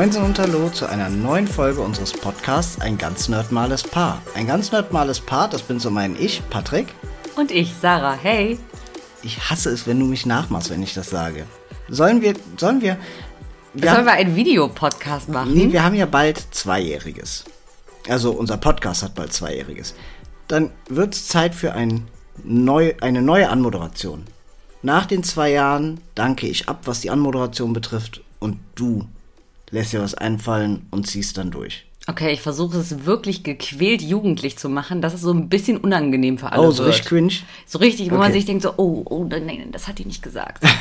Moinsen und Hallo zu einer neuen Folge unseres Podcasts Ein ganz nerdmales Paar. Ein ganz nerdmales Paar, das bin so mein Ich, Patrick. Und ich, Sarah. Hey. Ich hasse es, wenn du mich nachmachst, wenn ich das sage. Sollen wir, sollen wir... wir Sollen wir einen Videopodcast machen? Nee, wir haben ja bald Zweijähriges. Also unser Podcast hat bald Zweijähriges. Dann wird es Zeit für ein neu, eine neue Anmoderation. Nach den zwei Jahren danke ich ab, was die Anmoderation betrifft, und du lässt dir was einfallen und ziehst dann durch. Okay, ich versuche es wirklich gequält jugendlich zu machen, dass es so ein bisschen unangenehm für alle Oh, so wird. richtig cringe? So richtig, wo Okay. man sich denkt so, oh, oh, nein, nein, das hat die nicht gesagt.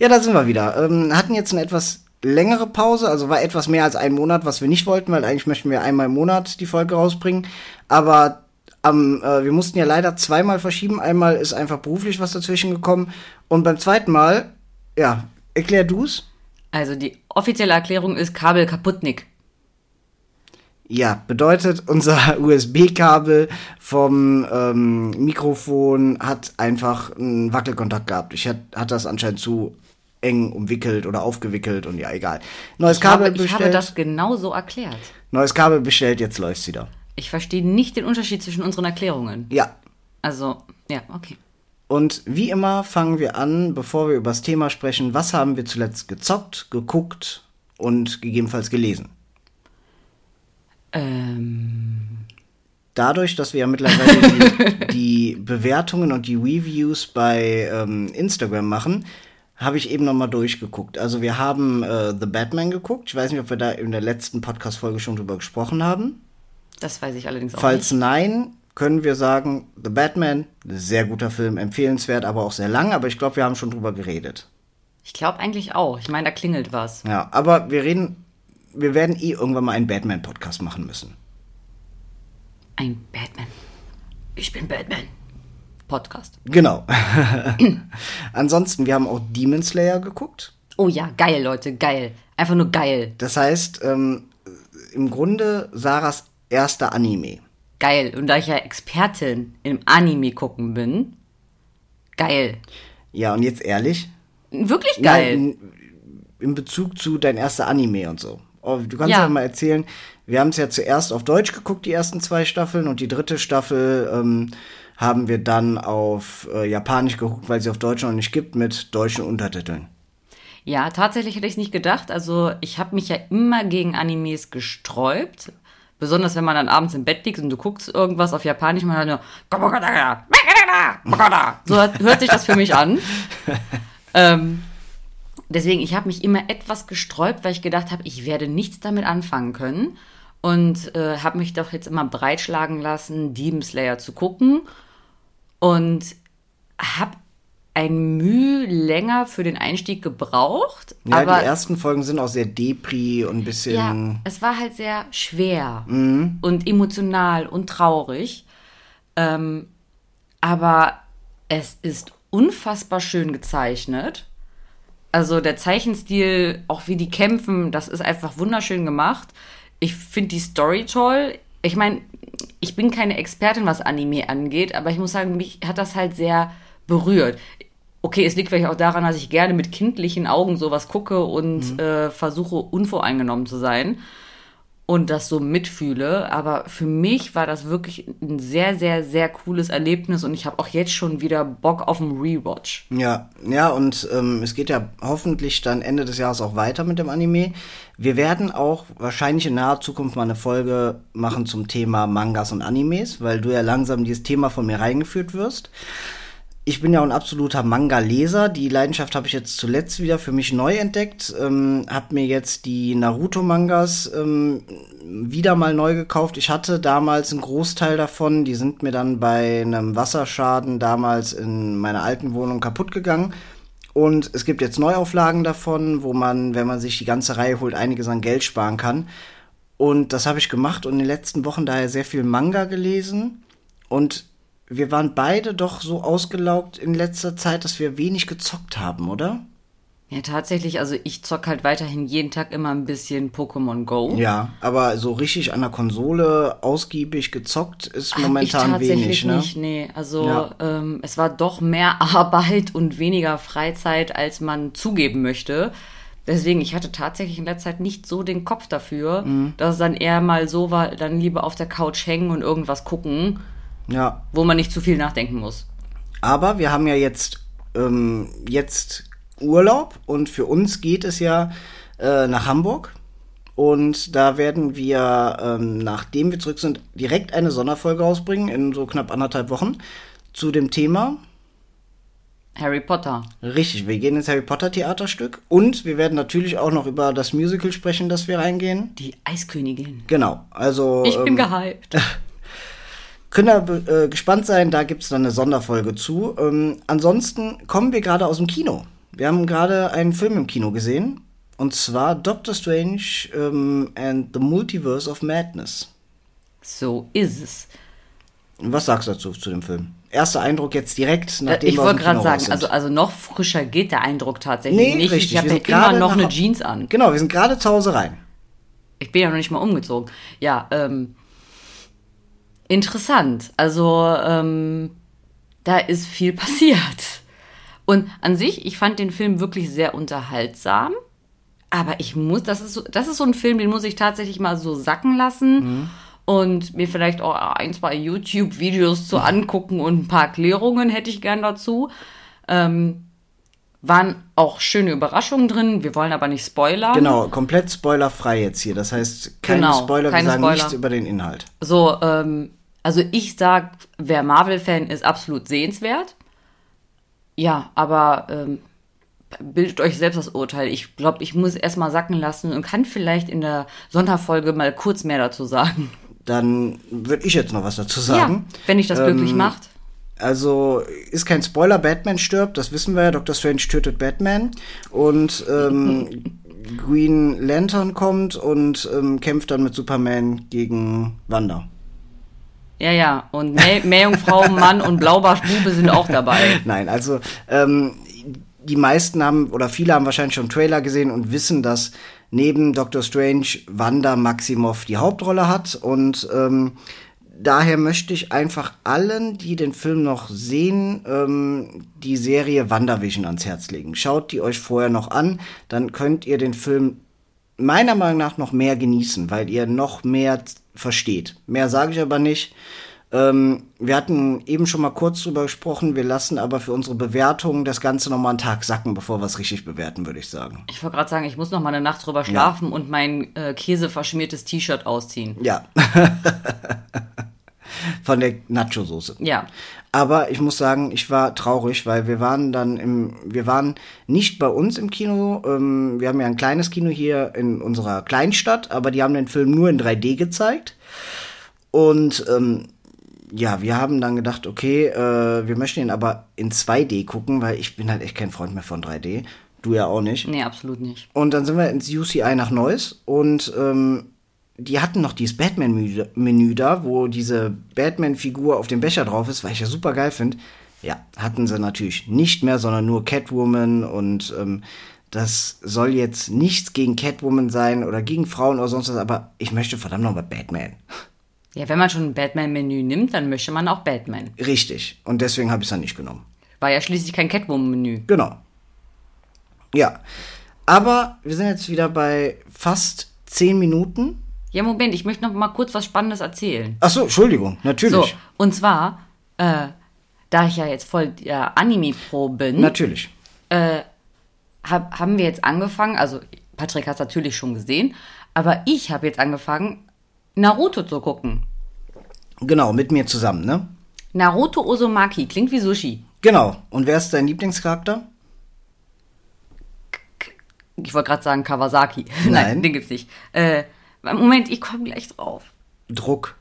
Ja, da sind wir wieder. Ähm, hatten jetzt eine etwas längere Pause, also war etwas mehr als ein Monat, was wir nicht wollten, weil eigentlich möchten wir einmal im Monat die Folge rausbringen. Aber am, äh, wir mussten ja leider zweimal verschieben. Einmal ist einfach beruflich was dazwischen gekommen. Und beim zweiten Mal, ja, erklär du's. Also die offizielle Erklärung ist Kabel kaputtnick. Ja, bedeutet, unser USB-Kabel vom ähm, Mikrofon hat einfach einen Wackelkontakt gehabt. Ich hat, hat das anscheinend zu eng umwickelt oder aufgewickelt und ja, egal. Neues Ich Kabel habe, ich bestellt. habe das genau so erklärt. Neues Kabel bestellt, jetzt läuft's wieder. Ich verstehe nicht den Unterschied zwischen unseren Erklärungen. Ja. Also, ja, okay. Und wie immer fangen wir an, bevor wir über das Thema sprechen, was haben wir zuletzt gezockt, geguckt und gegebenenfalls gelesen. Ähm, Dadurch, dass wir ja mittlerweile die, die Bewertungen und die Reviews bei ähm, Instagram machen, habe ich eben nochmal durchgeguckt. Also wir haben äh, The Batman geguckt. Ich weiß nicht, ob wir da in der letzten Podcast-Folge schon drüber gesprochen haben. das weiß ich allerdings auch Falls nicht. nein, können wir sagen, The Batman, sehr guter Film, empfehlenswert, aber auch sehr lang. Aber ich glaube, wir haben schon drüber geredet. Ich glaube eigentlich auch. Ich meine, da klingelt was. Ja, aber wir reden, wir werden eh irgendwann mal einen Batman-Podcast machen müssen. Ein Batman. Ich bin Batman. Podcast. Genau. Ansonsten, wir haben auch Demon Slayer geguckt. Oh ja, geil, Leute, geil. Einfach nur geil. Das heißt, ähm, im Grunde Sarahs erster Anime. Geil. Und da ich ja Expertin im Anime gucken bin, geil. Ja, und jetzt ehrlich? Wirklich geil. Nein, in, Bezug zu dein erster Anime und so. Oh, du kannst Ja. ja mal erzählen, wir haben es ja zuerst auf Deutsch geguckt, die ersten zwei Staffeln, und die dritte Staffel ähm, haben wir dann auf äh, Japanisch geguckt, weil sie auf Deutsch noch nicht gibt, mit deutschen Untertiteln. Ja, tatsächlich hätte ich es nicht gedacht. Also ich habe mich ja immer gegen Animes gesträubt. Besonders wenn man dann abends im Bett liegt und du guckst irgendwas auf Japanisch, man hört nur so hört sich das für mich an. ähm, deswegen, ich habe mich immer etwas gesträubt, weil ich gedacht habe, ich werde nichts damit anfangen können. Und äh, habe mich doch jetzt immer breitschlagen lassen, Demon Slayer zu gucken. Und habe ein Mühe länger für den Einstieg gebraucht. Ja, aber die ersten Folgen sind auch sehr depri und ein bisschen. ja, es war halt sehr schwer und emotional und traurig. Ähm, aber es ist unfassbar schön gezeichnet. Also der Zeichenstil, auch wie die kämpfen, das ist einfach wunderschön gemacht. Ich finde die Story toll. Ich meine, ich bin keine Expertin, was Anime angeht, aber ich muss sagen, mich hat das halt sehr berührt. Okay, es liegt vielleicht auch daran, dass ich gerne mit kindlichen Augen sowas gucke und äh, versuche unvoreingenommen zu sein und das so mitfühle. Aber für mich war das wirklich ein sehr, sehr, sehr cooles Erlebnis und ich habe auch jetzt schon wieder Bock auf einen Rewatch. Ja, ja, und ähm, es geht ja hoffentlich dann Ende des Jahres auch weiter mit dem Anime. Wir werden auch wahrscheinlich in naher Zukunft mal eine Folge machen zum Thema Mangas und Animes, weil du ja langsam dieses Thema von mir reingeführt wirst. Ich bin ja ein absoluter Manga-Leser. Die Leidenschaft habe ich jetzt zuletzt wieder für mich neu entdeckt. Ähm, hab mir jetzt die Naruto-Mangas ähm, wieder mal neu gekauft. Ich hatte damals einen Großteil davon. Die sind mir dann bei einem Wasserschaden damals in meiner alten Wohnung kaputt gegangen. Und es gibt jetzt Neuauflagen davon, wo man, wenn man sich die ganze Reihe holt, einiges an Geld sparen kann. Und das habe ich gemacht und in den letzten Wochen daher sehr viel Manga gelesen. Und wir waren beide doch so ausgelaugt in letzter Zeit, dass wir wenig gezockt haben, oder? Ja, tatsächlich, also ich zock halt weiterhin jeden Tag immer ein bisschen Pokémon Go. Ja, aber so richtig an der Konsole ausgiebig gezockt ist Hab momentan ich tatsächlich wenig, ne? nicht, nee. Also Ja. ähm, es war doch mehr Arbeit und weniger Freizeit, als man zugeben möchte. Deswegen, ich hatte tatsächlich in letzter Zeit nicht so den Kopf dafür, dass es dann eher mal so war, dann lieber auf der Couch hängen und irgendwas gucken, Ja, wo man nicht zu viel nachdenken muss. aber wir haben ja jetzt, ähm, jetzt Urlaub und für uns geht es ja äh, nach Hamburg. Und da werden wir, ähm, nachdem wir zurück sind, direkt eine Sonderfolge rausbringen in so knapp anderthalb Wochen zu dem Thema. Harry Potter. Richtig, wir gehen ins Harry Potter Theaterstück und wir werden natürlich auch noch über das Musical sprechen, das wir reingehen. Die Eiskönigin. Genau, also Ich bin ähm, gehypt. können da äh, gespannt sein, da gibt's dann eine Sonderfolge zu. Ähm, ansonsten kommen wir gerade aus dem Kino. Wir haben gerade einen Film im Kino gesehen und zwar Doctor Strange ähm, and the Multiverse of Madness. So ist es. Was sagst du dazu zu dem Film? Erster Eindruck jetzt direkt, nachdem Äh, ich wollte gerade sagen, also, also noch frischer geht der Eindruck tatsächlich Nee, nicht. richtig, Ich habe ja immer gerade noch eine Jeans an. Genau, wir sind gerade zu Hause rein. Ich bin ja noch nicht mal umgezogen. Ja, ähm, interessant. Also, ähm, da ist viel passiert. Und an sich, ich fand den Film wirklich sehr unterhaltsam. Aber ich muss, das ist so, das ist so ein Film, den muss ich tatsächlich mal so sacken lassen und mir vielleicht auch ein, zwei YouTube-Videos zu angucken und ein paar Erklärungen hätte ich gern dazu. Ähm, waren auch schöne Überraschungen drin. Wir wollen aber nicht spoilern. Genau, komplett spoilerfrei jetzt hier. Das heißt, keine Genau, Spoiler, keine wir sagen Spoiler. nichts über den Inhalt. So, ähm, also ich sag, wer Marvel-Fan ist, absolut sehenswert. Ja, aber ähm, bildet euch selbst das Urteil. Ich glaube, ich muss erst mal sacken lassen und kann vielleicht in der Sonderfolge mal kurz mehr dazu sagen. Dann würde ich jetzt noch was dazu Ja, sagen. wenn dich das glücklich Ähm, macht. Also ist kein Spoiler, Batman stirbt, das wissen wir ja. Dr. Strange tötet Batman und ähm, Green Lantern kommt und ähm, kämpft dann mit Superman gegen Wanda. Ja, ja. Und Meer- Meerjungfrau, Mann und Blaubarschbube sind auch dabei. Nein, also ähm, die meisten haben oder viele haben wahrscheinlich schon Trailer gesehen und wissen, dass neben Doctor Strange Wanda Maximoff die Hauptrolle hat und ähm, daher möchte ich einfach allen, die den Film noch sehen, ähm, die Serie WandaVision ans Herz legen. Schaut die euch vorher noch an, dann könnt ihr den Film meiner Meinung nach noch mehr genießen, weil ihr noch mehr versteht. Mehr sage ich aber nicht. Ähm, wir hatten eben schon mal kurz drüber gesprochen, wir lassen aber für unsere Bewertung das Ganze noch mal einen Tag sacken, bevor wir es richtig bewerten, würde ich sagen. Ich wollte gerade sagen, ich muss noch mal eine Nacht drüber schlafen und mein äh, käseverschmiertes T-Shirt ausziehen. Ja. Von der Nacho-Soße. Ja. Aber ich muss sagen, ich war traurig, weil wir waren dann im, wir waren nicht bei uns im Kino. Ähm, wir haben ja ein kleines Kino hier in unserer Kleinstadt, aber die haben den Film nur in 3D gezeigt. Und ähm, ja, wir haben dann gedacht, okay, äh, wir möchten ihn aber in 2D gucken, weil ich bin halt echt kein Freund mehr von 3D. Du ja auch nicht. Nee, absolut nicht. Und dann sind wir ins UCI nach Neuss und ähm, die hatten noch dieses Batman-Menü da, wo diese Batman-Figur auf dem Becher drauf ist, weil ich ja super geil finde. Ja, hatten sie natürlich nicht mehr, sondern nur Catwoman und ähm, das soll jetzt nichts gegen Catwoman sein oder gegen Frauen oder sonst was, aber ich möchte verdammt nochmal Batman. Ja, wenn man schon ein Batman-Menü nimmt, dann möchte man auch Batman. Richtig. Und deswegen habe ich es dann nicht genommen. War ja schließlich kein Catwoman-Menü. Genau. Ja. Aber wir sind jetzt wieder bei fast zehn Minuten. Ja, Moment, ich möchte noch mal kurz was Spannendes erzählen. Ach so, Entschuldigung, natürlich. So, und zwar, äh, da ich ja jetzt voll der Anime-Pro bin, Natürlich. hab, haben wir jetzt angefangen, also Patrick hat es natürlich schon gesehen, aber ich habe jetzt angefangen, Naruto zu gucken. Genau, mit mir zusammen, ne? Naruto Uzumaki, klingt wie Sushi. Genau. Und wer ist dein Lieblingscharakter? Ich wollte gerade sagen Kawasaki. Nein. Nein, den gibt's nicht. Äh, Moment, ich komme gleich drauf. Druck.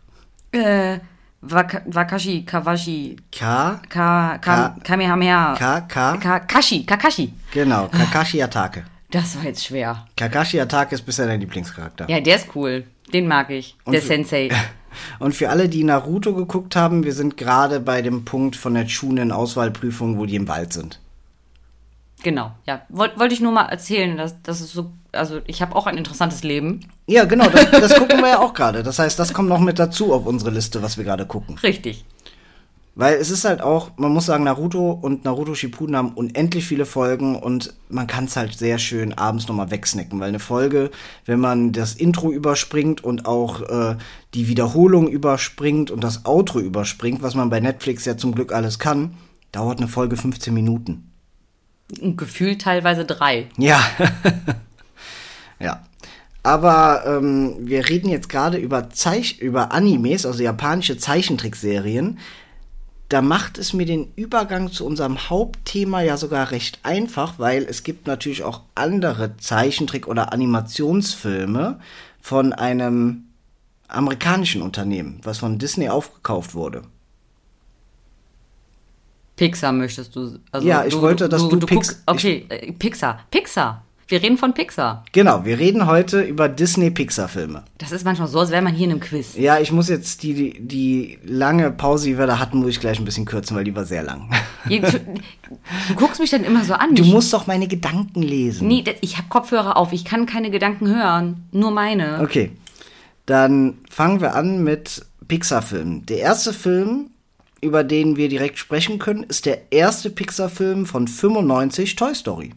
Äh, Waka Wakashi, Kawashi, K. Ka, Ka, Ka- Kamehameha. K. K. Ka, Kashi, Kakashi. Genau, Kakashi Atake. Das war jetzt schwer. Kakashi Atake ist bisher dein Lieblingscharakter. Ja, der ist cool. Den mag ich. der für- Sensei. Und für alle, die Naruto geguckt haben, wir sind gerade bei dem Punkt von der Chunin-Auswahlprüfung, wo die im Wald sind. Genau, ja. Wollte wollt ich nur mal erzählen, dass das ist so, also ich habe auch ein interessantes Leben. Ja, genau, das, das gucken wir ja auch gerade. Das heißt, das kommt noch mit dazu auf unsere Liste, was wir gerade gucken. Richtig. Weil es ist halt auch, man muss sagen, Naruto und Naruto Shippuden haben unendlich viele Folgen und man kann es halt sehr schön abends nochmal wegsnacken, weil eine Folge, wenn man das Intro überspringt und auch äh, die Wiederholung überspringt und das Outro überspringt, was man bei Netflix ja zum Glück alles kann, dauert eine Folge 15 Minuten. Und gefühlt teilweise drei. Ja. ja. Aber ähm, wir reden jetzt gerade über, Zeich über Animes, also japanische Zeichentrickserien da macht es mir den Übergang zu unserem Hauptthema ja sogar recht einfach, weil es gibt natürlich auch andere Zeichentrick- oder Animationsfilme von einem amerikanischen Unternehmen, was von Disney aufgekauft wurde. Pixar möchtest du. Also ja, ich du, wollte, dass du, du, du Pix guckst, Okay, ich, äh, Pixar. Pixar. Wir reden von Pixar. Genau, wir reden heute über Disney-Pixar-Filme. Das ist manchmal so, als wäre man hier in einem Quiz. Ja, ich muss jetzt die, die, die lange Pause, die wir da hatten, muss ich gleich ein bisschen kürzen, weil die war sehr lang. Du, du guckst mich dann immer so an. Du musst doch meine Gedanken lesen. Nee, ich habe Kopfhörer auf. Ich kann keine Gedanken hören. Nur meine. Okay. Dann fangen wir an mit Pixar-Filmen. Der erste Film, über den wir direkt sprechen können, ist der erste Pixar-Film von 95, Toy Story.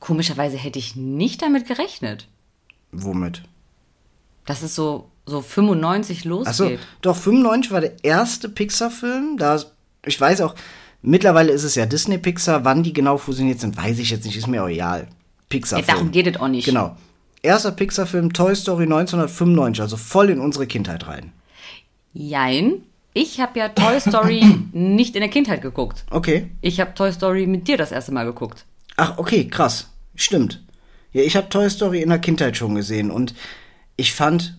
Komischerweise hätte ich nicht damit gerechnet. Womit? Dass es so, so 95 losgeht. Achso, doch, 95 war der erste Pixar-Film. Da, ich weiß auch, mittlerweile ist es ja Disney-Pixar. Wann die genau fusioniert sind, weiß ich jetzt nicht, ist mir auch egal. Pixar-Film. Ja, darum geht es auch nicht. Genau. Erster Pixar-Film, Toy Story 1995, also voll in unsere Kindheit rein. Jein. Ich habe ja Toy Story nicht in der Kindheit geguckt. Okay. Ich habe Toy Story mit dir das erste Mal geguckt. Ach, okay, krass. Stimmt. Ja, ich habe Toy Story in der Kindheit schon gesehen und ich fand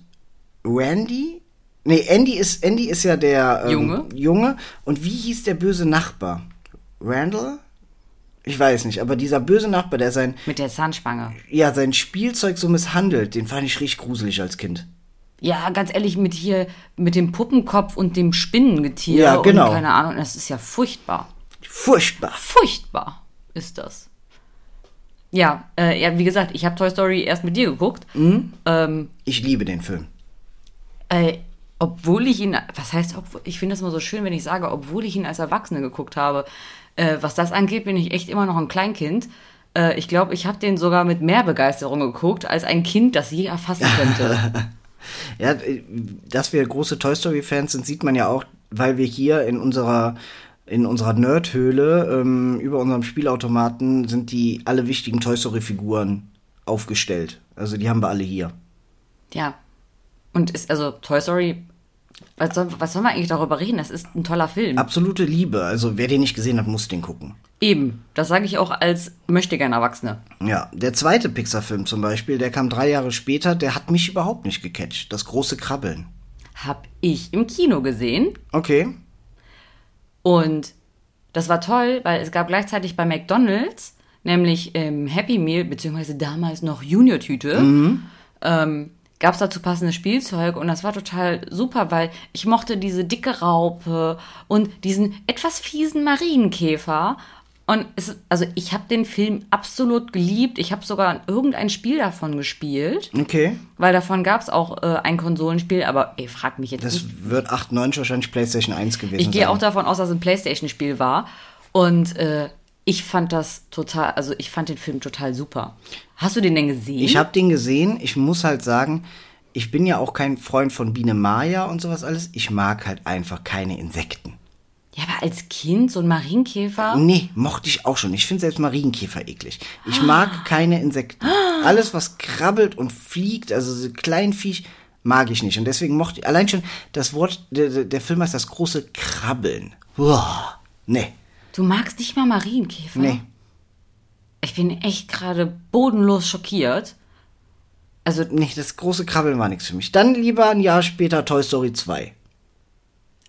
Randy. Nee, Andy ist, Andy ist ja der ähm, Junge. Junge. Und wie hieß der böse Nachbar? Randall? Ich weiß nicht, aber dieser böse Nachbar, der sein. Mit der Zahnspange. Ja, sein Spielzeug so misshandelt, den fand ich richtig gruselig als Kind. Ja, ganz ehrlich, mit hier, mit dem Puppenkopf und dem Spinnengetier ja, genau. und keine Ahnung, das ist ja furchtbar. Furchtbar. Furchtbar ist das. Ja, äh, ja, wie gesagt, ich habe Toy Story erst mit dir geguckt. Mhm. Ähm, ich liebe den Film. Äh, obwohl ich ihn, was heißt, obwohl, ich finde es immer so schön, wenn ich sage, obwohl ich ihn als Erwachsene geguckt habe. Äh, was das angeht, bin ich echt immer noch ein Kleinkind. Äh, ich glaube, ich habe den sogar mit mehr Begeisterung geguckt, als ein Kind das je erfassen könnte. ja, dass wir große Toy Story-Fans sind, sieht man ja auch, weil wir hier in unserer in unserer Nerdhöhle ähm, über unserem Spielautomaten sind die alle wichtigen Toy Story Figuren aufgestellt. Also die haben wir alle hier. Ja. Und ist also Toy Story was soll, was soll man eigentlich darüber reden? Das ist ein toller Film. Absolute Liebe. Also wer den nicht gesehen hat, muss den gucken. Eben. Das sage ich auch als möchte gern Erwachsene. Ja. Der zweite Pixar-Film zum Beispiel, der kam drei Jahre später, der hat mich überhaupt nicht gecatcht. Das große Krabbeln. Hab ich im Kino gesehen. Okay. Und das war toll, weil es gab gleichzeitig bei McDonald's, nämlich ähm, Happy Meal, beziehungsweise damals noch Junior-Tüte, mhm. ähm, gab es dazu passendes Spielzeug und das war total super, weil ich mochte diese dicke Raupe und diesen etwas fiesen Marienkäfer und es, also ich habe den Film absolut geliebt. Ich habe sogar irgendein Spiel davon gespielt. Okay. Weil davon gab es auch äh, ein Konsolenspiel, aber ey, frag mich jetzt das nicht. Das wird 98 wahrscheinlich PlayStation 1 gewesen Ich gehe auch davon aus, dass es ein PlayStation-Spiel war. Und äh, ich fand das total, also ich fand den Film total super. Hast du den denn gesehen? Ich habe den gesehen. Ich muss halt sagen, ich bin ja auch kein Freund von Biene Maya und sowas alles. Ich mag halt einfach keine Insekten. Ja, aber als Kind so ein Marienkäfer? Nee, mochte ich auch schon. Ich finde selbst Marienkäfer eklig. Ich mag keine Insekten. Alles, was krabbelt und fliegt, also so Kleinviech, mag ich nicht. Und deswegen mochte ich, allein schon das Wort, der, der Film heißt das große Krabbeln. Boah, nee. Du magst nicht mal Marienkäfer? Nee. Ich bin echt gerade bodenlos schockiert. Also, nee, das große Krabbeln war nichts für mich. Dann lieber ein Jahr später Toy Story 2.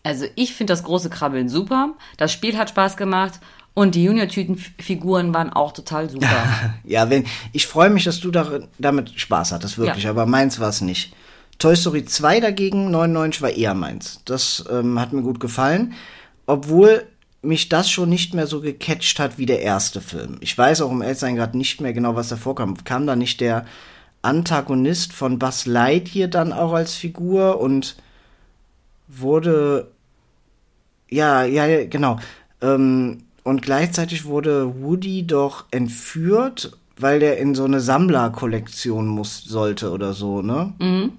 Also ich finde das große Krabbeln super. Das Spiel hat Spaß gemacht. Und die Junior-Tütenfiguren waren auch total super. ja, wenn, ich freue mich, dass du da, damit Spaß hattest, wirklich. Ja. Aber meins war es nicht. Toy Story 2 dagegen, 99, war eher meins. Das ähm, hat mir gut gefallen. Obwohl mich das schon nicht mehr so gecatcht hat wie der erste Film. Ich weiß auch um Eltern gerade nicht mehr genau, was da vorkam. Kam da nicht der Antagonist von Buzz Lightyear dann auch als Figur und wurde Ja, ja, ja, genau. Ähm, und gleichzeitig wurde Woody doch entführt, weil der in so eine Sammlerkollektion muss sollte oder so, ne? Mhm.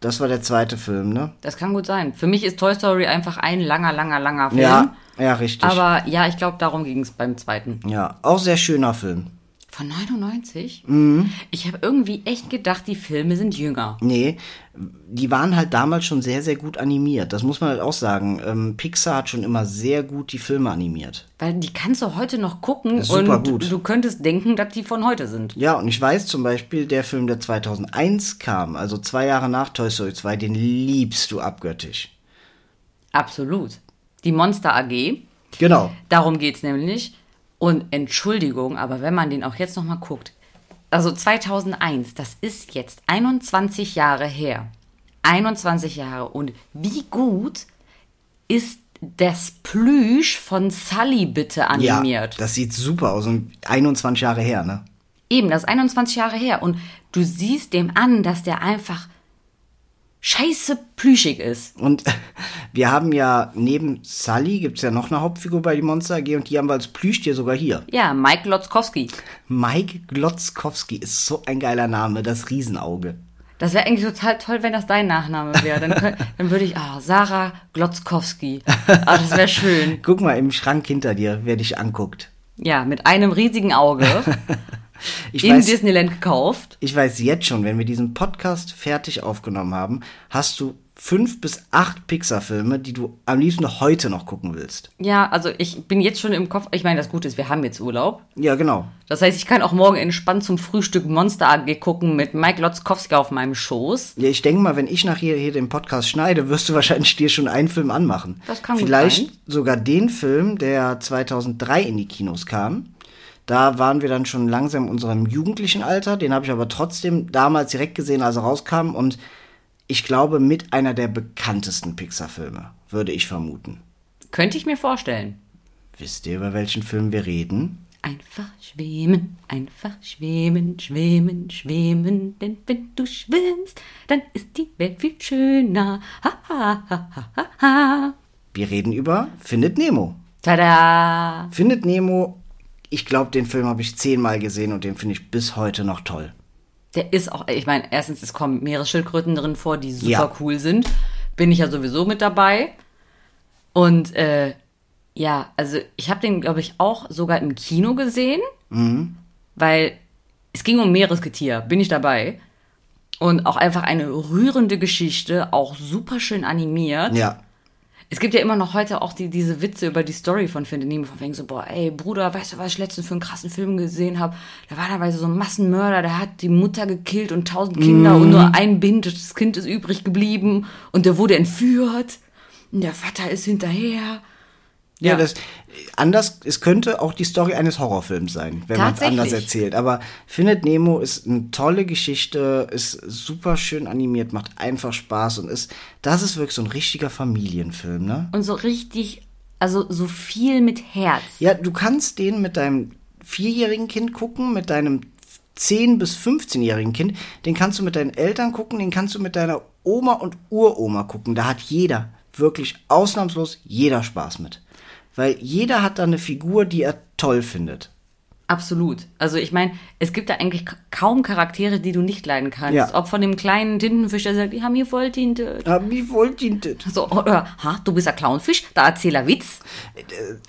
Das war der zweite Film, ne? Das kann gut sein. Für mich ist Toy Story einfach ein langer, langer, langer Film. Ja, ja, richtig. Aber ja, ich glaube, darum ging es beim zweiten. ja, auch sehr schöner Film. Von 99? Mhm. Ich habe irgendwie echt gedacht, die Filme sind jünger. Nee, die waren halt damals schon sehr, sehr gut animiert. Das muss man halt auch sagen. Ähm, Pixar hat schon immer sehr gut die Filme animiert. Weil die kannst du heute noch gucken und gut. du könntest denken, dass die von heute sind. Ja, und ich weiß zum Beispiel, der Film, der 2001 kam, also zwei Jahre nach Toy Story 2, den liebst du abgöttisch. Absolut. Die Monster AG, Genau. darum geht's nämlich. Und Entschuldigung, aber wenn man den auch jetzt nochmal guckt, also 2001, das ist jetzt 21 Jahre her. 21 Jahre. Und wie gut ist das Plüsch von Sully bitte Ja, animiert? das sieht super aus und 21 Jahre her, ne? Eben, das ist 21 Jahre her. Und du siehst dem an, dass der einfach scheiße plüschig ist. Und wir haben ja neben Sully gibt's ja noch eine Hauptfigur bei die Monster AG und die haben wir als Plüschtier sogar hier. Ja, Mike Lotzkowski. Mike Glotzkowski ist so ein geiler Name, das Riesenauge. Das wäre eigentlich total toll, wenn das dein Nachname wäre. Dann, dann würde ich, ah, Sarah Glotzkowski. Ah, das wäre schön. Guck mal im Schrank hinter dir, wer dich anguckt. Ja, mit einem riesigen Auge Ich in weiß, Disneyland gekauft. ich weiß jetzt schon, wenn wir diesen Podcast fertig aufgenommen haben, hast du fünf bis acht Pixar-Filme, die du am liebsten heute noch gucken willst. Ja, also ich bin jetzt schon im Kopf. Ich meine, das Gute ist, wir haben jetzt Urlaub. Ja, genau. Das heißt, ich kann auch morgen entspannt zum Frühstück Monster AG gucken mit Mike Lotzkowski auf meinem Schoß. Ja, ich denke mal, wenn ich nachher hier den Podcast schneide, wirst du wahrscheinlich dir schon einen Film anmachen. Das kann gut Vielleicht sein. sogar den Film, der 2003 in die Kinos kam. Da waren wir dann schon langsam in unserem jugendlichen Alter. Den habe ich aber trotzdem damals direkt gesehen, als er rauskam. Und ich glaube, mit einer der bekanntesten Pixar-Filme, würde ich vermuten. Könnte ich mir vorstellen. Wisst ihr, über welchen Film wir reden? Einfach schwimmen, einfach schwimmen, schwimmen, schwimmen, denn wenn du schwimmst, dann ist die Welt viel schöner. Ha, ha, ha, ha, ha, ha. Wir reden über Findet Nemo. Tada! Findet Nemo, ich glaube, den Film habe ich zehnmal gesehen und den finde ich bis heute noch toll. Der ist auch, ich meine, erstens, es kommen Meeresschildkröten drin vor, die super Ja. cool sind. Bin ich ja sowieso mit dabei. Und äh, ja, also ich habe den, glaube ich, auch sogar im Kino gesehen, weil es ging um Meeresgetier, bin ich dabei. Und auch einfach eine rührende Geschichte, auch super schön animiert. Ja. Es gibt ja immer noch heute auch die, diese Witze über die Story von Findet Nemo, von wegen so, boah, ey, Bruder, weißt du, was ich letztens für einen krassen Film gesehen habe? Da war dabei so ein Massenmörder, der hat die Mutter gekillt und tausend Kinder und nur ein behindertes Kind ist übrig geblieben und der wurde entführt und der Vater ist hinterher. Ja, Ja. das anders, es könnte auch die Story eines Horrorfilms sein, wenn man es anders erzählt. Aber Findet Nemo ist eine tolle Geschichte, ist super schön animiert, macht einfach Spaß und ist, das ist wirklich so ein richtiger Familienfilm, ne? Und so richtig, also so viel mit Herz. Ja, du kannst den mit deinem vierjährigen Kind gucken, mit deinem 10- bis 15-jährigen Kind, den kannst du mit deinen Eltern gucken, den kannst du mit deiner Oma und Uroma gucken. Da hat jeder, wirklich ausnahmslos jeder Spaß mit. Weil jeder hat da eine Figur, die er toll findet. Absolut. Also ich meine, es gibt da eigentlich ka- kaum Charaktere, die du nicht leiden kannst. Ja. Ob von dem kleinen Tintenfisch, der sagt, die haben hier voll Tinte. Wie wollt ihr das? So, oder, ha, du bist ein Clownfisch, da erzähl er Witz.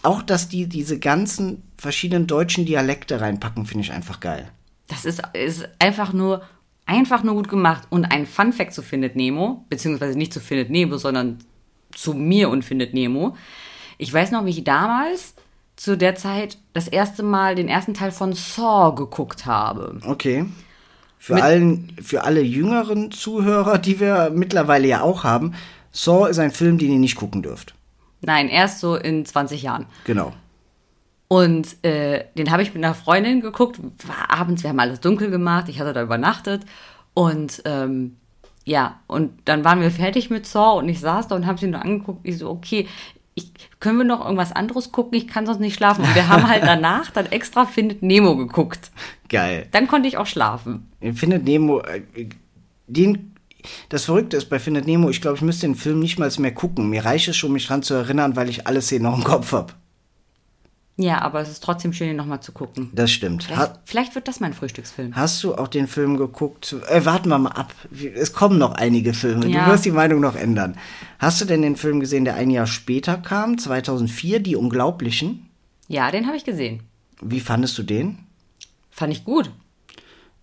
Auch, dass die diese ganzen verschiedenen deutschen Dialekte reinpacken, finde ich einfach geil. Das ist, ist einfach nur, einfach nur gut gemacht. Und ein Fun Fact zu Findet Nemo, beziehungsweise nicht zu Findet Nemo, sondern zu mir und Findet Nemo. Ich weiß noch, wie ich damals zu der Zeit das erste Mal den ersten Teil von Saw geguckt habe. Okay. Für, allen, für alle jüngeren Zuhörer, die wir mittlerweile ja auch haben, Saw ist ein Film, den ihr nicht gucken dürft. Nein, erst so in 20 Jahren. Genau. Und äh, den habe ich mit einer Freundin geguckt, war abends, wir haben alles dunkel gemacht, ich hatte da übernachtet. Und ähm, ja, und dann waren wir fertig mit Saw und ich saß da und habe sie nur angeguckt. Ich so, okay, ich, können wir noch irgendwas anderes gucken? Ich kann sonst nicht schlafen. Und wir haben halt danach dann extra Findet Nemo geguckt. Geil. Dann konnte ich auch schlafen. Findet Nemo, äh, den, das Verrückte ist bei Findet Nemo, ich glaube, ich müsste den Film nicht mal mehr gucken. Mir reicht es schon, mich dran zu erinnern, weil ich alle Szenen noch im Kopf habe. Ja, aber es ist trotzdem schön, ihn nochmal zu gucken. Das stimmt. Vielleicht, Ha vielleicht wird das mein Frühstücksfilm. hast du auch den Film geguckt? Äh, warten wir mal ab. Es kommen noch einige Filme. Ja. Du wirst die Meinung noch ändern. Hast du denn den Film gesehen, der ein Jahr später kam, 2004, Die Unglaublichen? Ja, den habe ich gesehen. Wie fandest du den? Fand ich gut.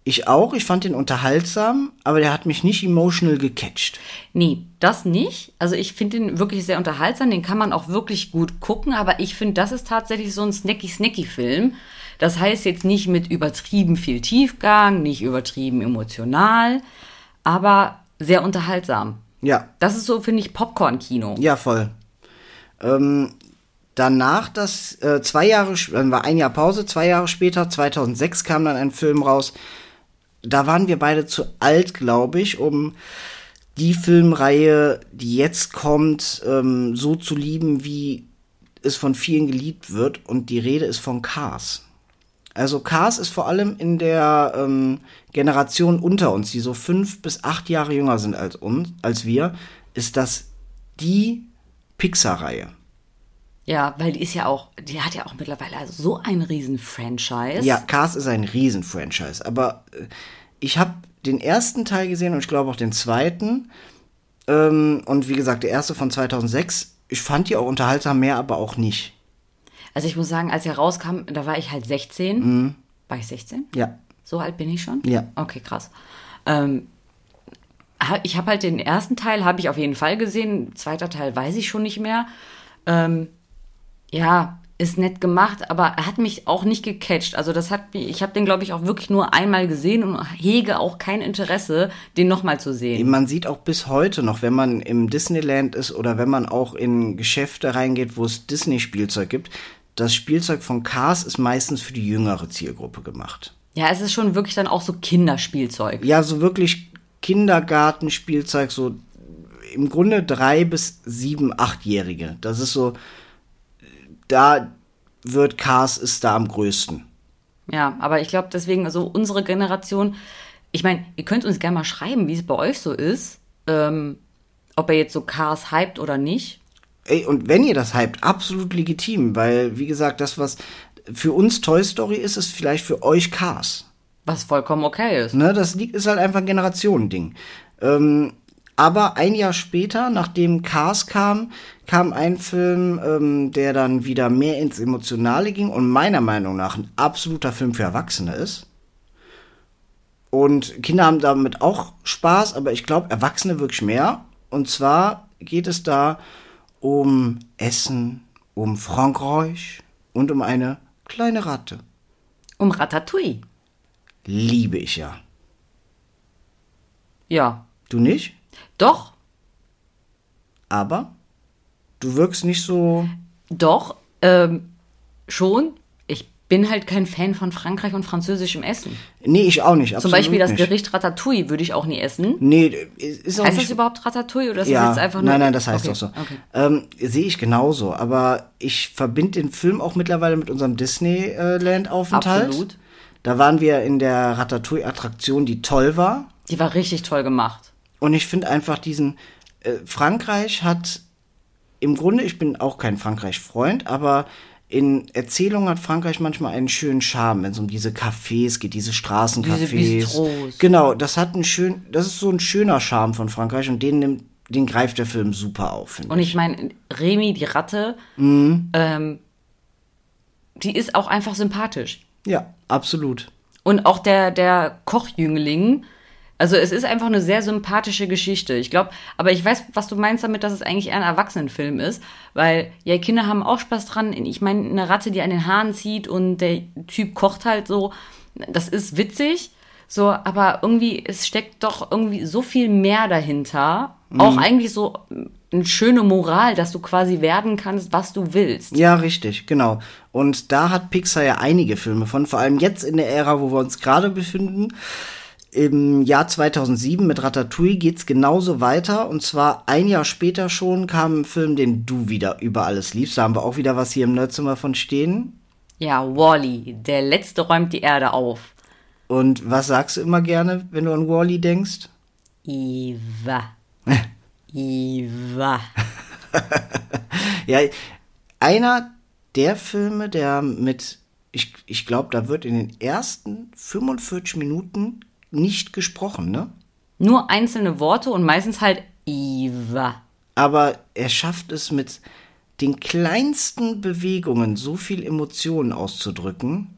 Ich auch. Ich fand den unterhaltsam, aber der hat mich nicht emotional gecatcht. Nee, das nicht. Also ich finde den wirklich sehr unterhaltsam, den kann man auch wirklich gut gucken, aber ich finde, das ist tatsächlich so ein Snacky-Snacky-Film. Das heißt jetzt nicht mit übertrieben viel Tiefgang, nicht übertrieben emotional, aber sehr unterhaltsam. Ja, Das ist so, finde ich, Popcorn-Kino. Ja, voll. Ähm, danach, das äh, zwei Jahre, dann war ein Jahr Pause, zwei Jahre später, 2006 kam dann ein Film raus. Da waren wir beide zu alt, glaube ich, um die Filmreihe, die jetzt kommt, ähm, so zu lieben, wie es von vielen geliebt wird. Und die Rede ist von Cars. Also Cars ist vor allem in der ähm, Generation unter uns, die so fünf bis acht Jahre jünger sind als uns, als wir, ist das die Pixar-Reihe. Ja, weil die ist ja auch, die hat ja auch mittlerweile also so ein riesen Franchise. Ja, Cars ist ein Riesen-Franchise, aber äh, ich habe den ersten Teil gesehen und ich glaube auch den zweiten. Ähm, und wie gesagt, der erste von 2006. Ich fand die auch unterhaltsam, mehr aber auch nicht. Also ich muss sagen, als er rauskam, da war ich halt 16. War ich 16? Ja. So alt bin ich schon? Ja. Okay, krass. Ähm, ich habe halt den ersten Teil, habe ich auf jeden Fall gesehen. Zweiter Teil weiß ich schon nicht mehr. Ähm, ja, ist nett gemacht, aber er hat mich auch nicht gecatcht. Also das hat mich, ich habe den, glaube ich, auch wirklich nur einmal gesehen und hege auch kein Interesse, den nochmal zu sehen. Man sieht auch bis heute noch, wenn man im Disneyland ist oder wenn man auch in Geschäfte reingeht, wo es Disney-Spielzeug gibt, das Spielzeug von Cars ist meistens für die jüngere Zielgruppe gemacht. Ja, es ist schon wirklich dann auch so Kinderspielzeug. Ja, so wirklich Kindergartenspielzeug, so im Grunde drei bis sieben, achtjährige. Das ist so, da wird Cars ist da am größten. Ja, aber ich glaube deswegen, also unsere Generation, ich meine, ihr könnt uns gerne mal schreiben, wie es bei euch so ist, ähm, ob ihr jetzt so Cars hypt oder nicht. Ey, und wenn ihr das hypt, absolut legitim, weil, wie gesagt, das, was für uns Toy Story ist, ist vielleicht für euch Cars. Was vollkommen okay ist. Ne, das liegt, ist halt einfach ein Generationending. Ähm, aber ein Jahr später, nachdem Cars kam, kam ein Film, ähm, der dann wieder mehr ins Emotionale ging und meiner Meinung nach ein absoluter Film für Erwachsene ist. Und Kinder haben damit auch Spaß, aber ich glaube, Erwachsene wirklich mehr. Und zwar geht es da um Essen, um Frankreich und um eine kleine Ratte. Um Ratatouille. Liebe ich ja. Ja. Du nicht? Doch, Aber du wirkst nicht so. doch, ähm, schon. Ich bin halt kein Fan von Frankreich und französischem Essen. Nee, ich auch nicht. Zum Beispiel das nicht. Gericht Ratatouille würde ich auch nie essen. Nee, ist auch Heißt nicht. das überhaupt Ratatouille oder ist ja, das jetzt einfach nur. nein, nein, das heißt okay. auch so. Okay. Ähm, Sehe ich genauso. Aber ich verbinde den Film auch mittlerweile mit unserem Disneyland-Aufenthalt. Absolut. Da waren wir in der Ratatouille-Attraktion, die toll war. Die war richtig toll gemacht. Und ich finde einfach diesen. Äh, Frankreich hat. Im Grunde, ich bin auch kein Frankreich-Freund, aber in Erzählungen hat Frankreich manchmal einen schönen Charme, wenn es um diese Cafés geht, diese Straßencafés. Diese Bistros. Genau, das hat einen schön, das ist so ein schöner Charme von Frankreich und den nimmt, den greift der Film super auf, Und ich. ich meine, Remy, die Ratte, Mhm. ähm, die ist auch einfach sympathisch. Ja, absolut. Und auch der, der Kochjüngling. Also es ist einfach eine sehr sympathische Geschichte. Ich glaube, aber ich weiß, was du meinst damit, dass es eigentlich eher ein Erwachsenenfilm ist, weil ja Kinder haben auch Spaß dran. Ich meine, eine Ratte, die an den Haaren zieht und der Typ kocht halt so, das ist witzig, so, aber irgendwie es steckt doch irgendwie so viel mehr dahinter. Auch eigentlich so eine schöne Moral, dass du quasi werden kannst, was du willst. Ja, richtig, genau. Und da hat Pixar ja einige Filme von, vor allem jetzt in der Ära, wo wir uns gerade befinden. Im Jahr 2007 mit Ratatouille geht's genauso weiter. Und zwar ein Jahr später schon kam ein Film, den du wieder über alles liebst. Da haben wir auch wieder was hier im Nerdzimmer von stehen. Ja, Wally, der letzte räumt die Erde auf. Und was sagst du immer gerne, wenn du an Wally denkst? Iva. Iva. Ja, einer der Filme, der mit, ich, ich glaube, da wird in den ersten 45 Minuten nicht gesprochen, ne? Nur einzelne Worte und meistens halt Iva. Aber er schafft es mit den kleinsten Bewegungen so viel Emotionen auszudrücken.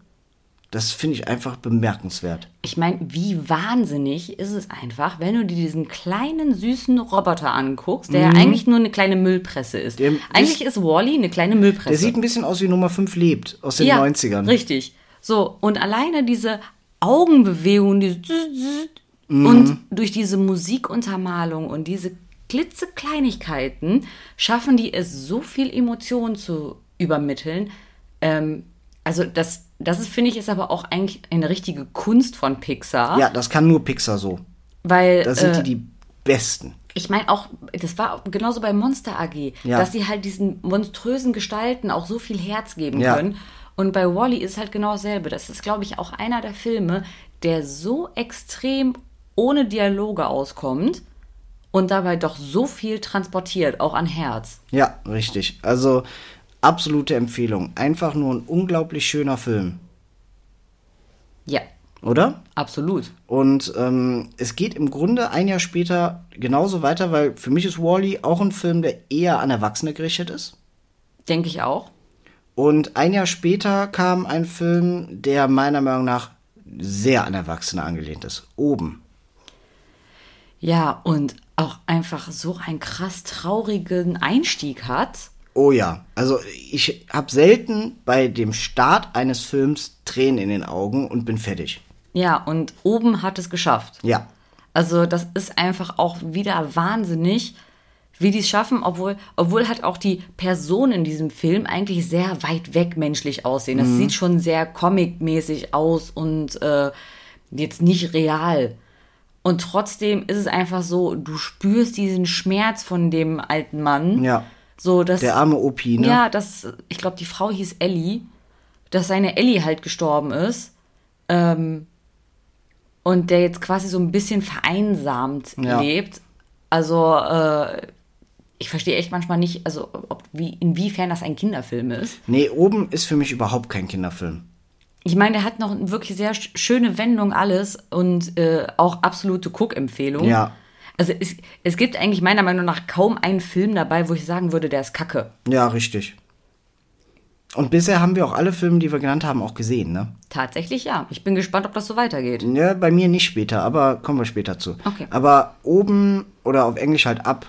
Das finde ich einfach bemerkenswert. Ich meine, wie wahnsinnig ist es einfach, wenn du dir diesen kleinen süßen Roboter anguckst, der ja eigentlich nur eine kleine Müllpresse ist. Mhm. Der eigentlich ist Wally eine kleine Müllpresse. Der sieht ein bisschen aus wie Nummer 5 lebt aus den ja, 90ern. Richtig. So, und alleine diese Augenbewegung, diese Mhm. und durch diese Musikuntermalung und diese klitzekleinigkeiten schaffen die es, so viel Emotion zu übermitteln. Ähm, also das, das ist, finde ich, ist aber auch eigentlich eine richtige Kunst von Pixar. Ja, das kann nur Pixar so. weil Da sind äh, die die Besten. ich meine auch, das war genauso bei Monster AG, Ja. dass sie halt diesen monströsen Gestalten auch so viel Herz geben Ja. können. Und bei Wally ist halt genau dasselbe. Das ist, glaube ich, auch einer der Filme, der so extrem ohne Dialoge auskommt und dabei doch so viel transportiert, auch an Herz. Ja, richtig. Also absolute Empfehlung. Einfach nur ein unglaublich schöner Film, Ja, oder? absolut. Und ähm, es geht im Grunde ein Jahr später genauso weiter, weil für mich ist Wally auch ein Film, der eher an Erwachsene gerichtet ist. Denke ich auch. Und ein Jahr später kam ein Film, der meiner Meinung nach sehr an Erwachsene angelehnt ist. Oben. Ja, und auch einfach so einen krass traurigen Einstieg hat. Oh ja, also ich habe selten bei dem Start eines Films Tränen in den Augen und bin fertig. Ja, und oben hat es geschafft. Ja, Also das ist einfach auch wieder wahnsinnig, wie die es schaffen, obwohl, obwohl halt auch die Personen in diesem Film eigentlich sehr weit weg menschlich aussehen. Das sieht schon sehr comicmäßig aus und äh, jetzt nicht real. Und trotzdem ist es einfach so, du spürst diesen Schmerz von dem alten Mann. ja. So, dass, Der arme Opi, ne? ja, dass, ich glaube, die Frau hieß Ellie, dass seine Ellie halt gestorben ist. Ähm, und der jetzt quasi so ein bisschen vereinsamt Ja. lebt. Also, äh, ich verstehe echt manchmal nicht, also ob, wie, inwiefern das ein Kinderfilm ist. Nee, oben ist für mich überhaupt kein Kinderfilm. Ich meine, der hat noch eine wirklich sehr sch- schöne Wendung alles und äh, auch absolute Cook-Empfehlung. Ja. Also es, es gibt eigentlich meiner Meinung nach kaum einen Film dabei, wo ich sagen würde, der ist kacke. Ja, richtig. Und bisher haben wir auch alle Filme, die wir genannt haben, auch gesehen, ne? Tatsächlich ja. Ich bin gespannt, ob das so weitergeht. Ja, bei mir nicht später, aber kommen wir später zu. Okay. Aber oben oder auf Englisch halt ab,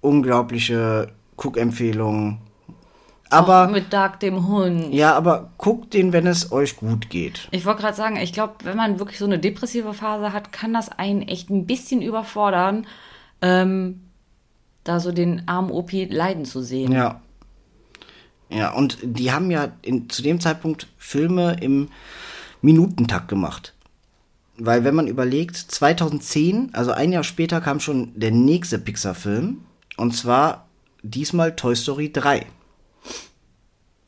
unglaubliche Cook-Empfehlungen. Aber, Auch mit Dark dem Hund. ja, aber guckt den, wenn es euch gut geht. Ich wollte gerade sagen, ich glaube, wenn man wirklich so eine depressive Phase hat, kann das einen echt ein bisschen überfordern, ähm, da so den armen Opi leiden zu sehen. Ja. Ja, und die haben ja in, zu dem Zeitpunkt Filme im Minutentakt gemacht. Weil wenn man überlegt, 2010, also ein Jahr später, kam schon der nächste Pixar-Film. Und zwar diesmal Toy Story 3.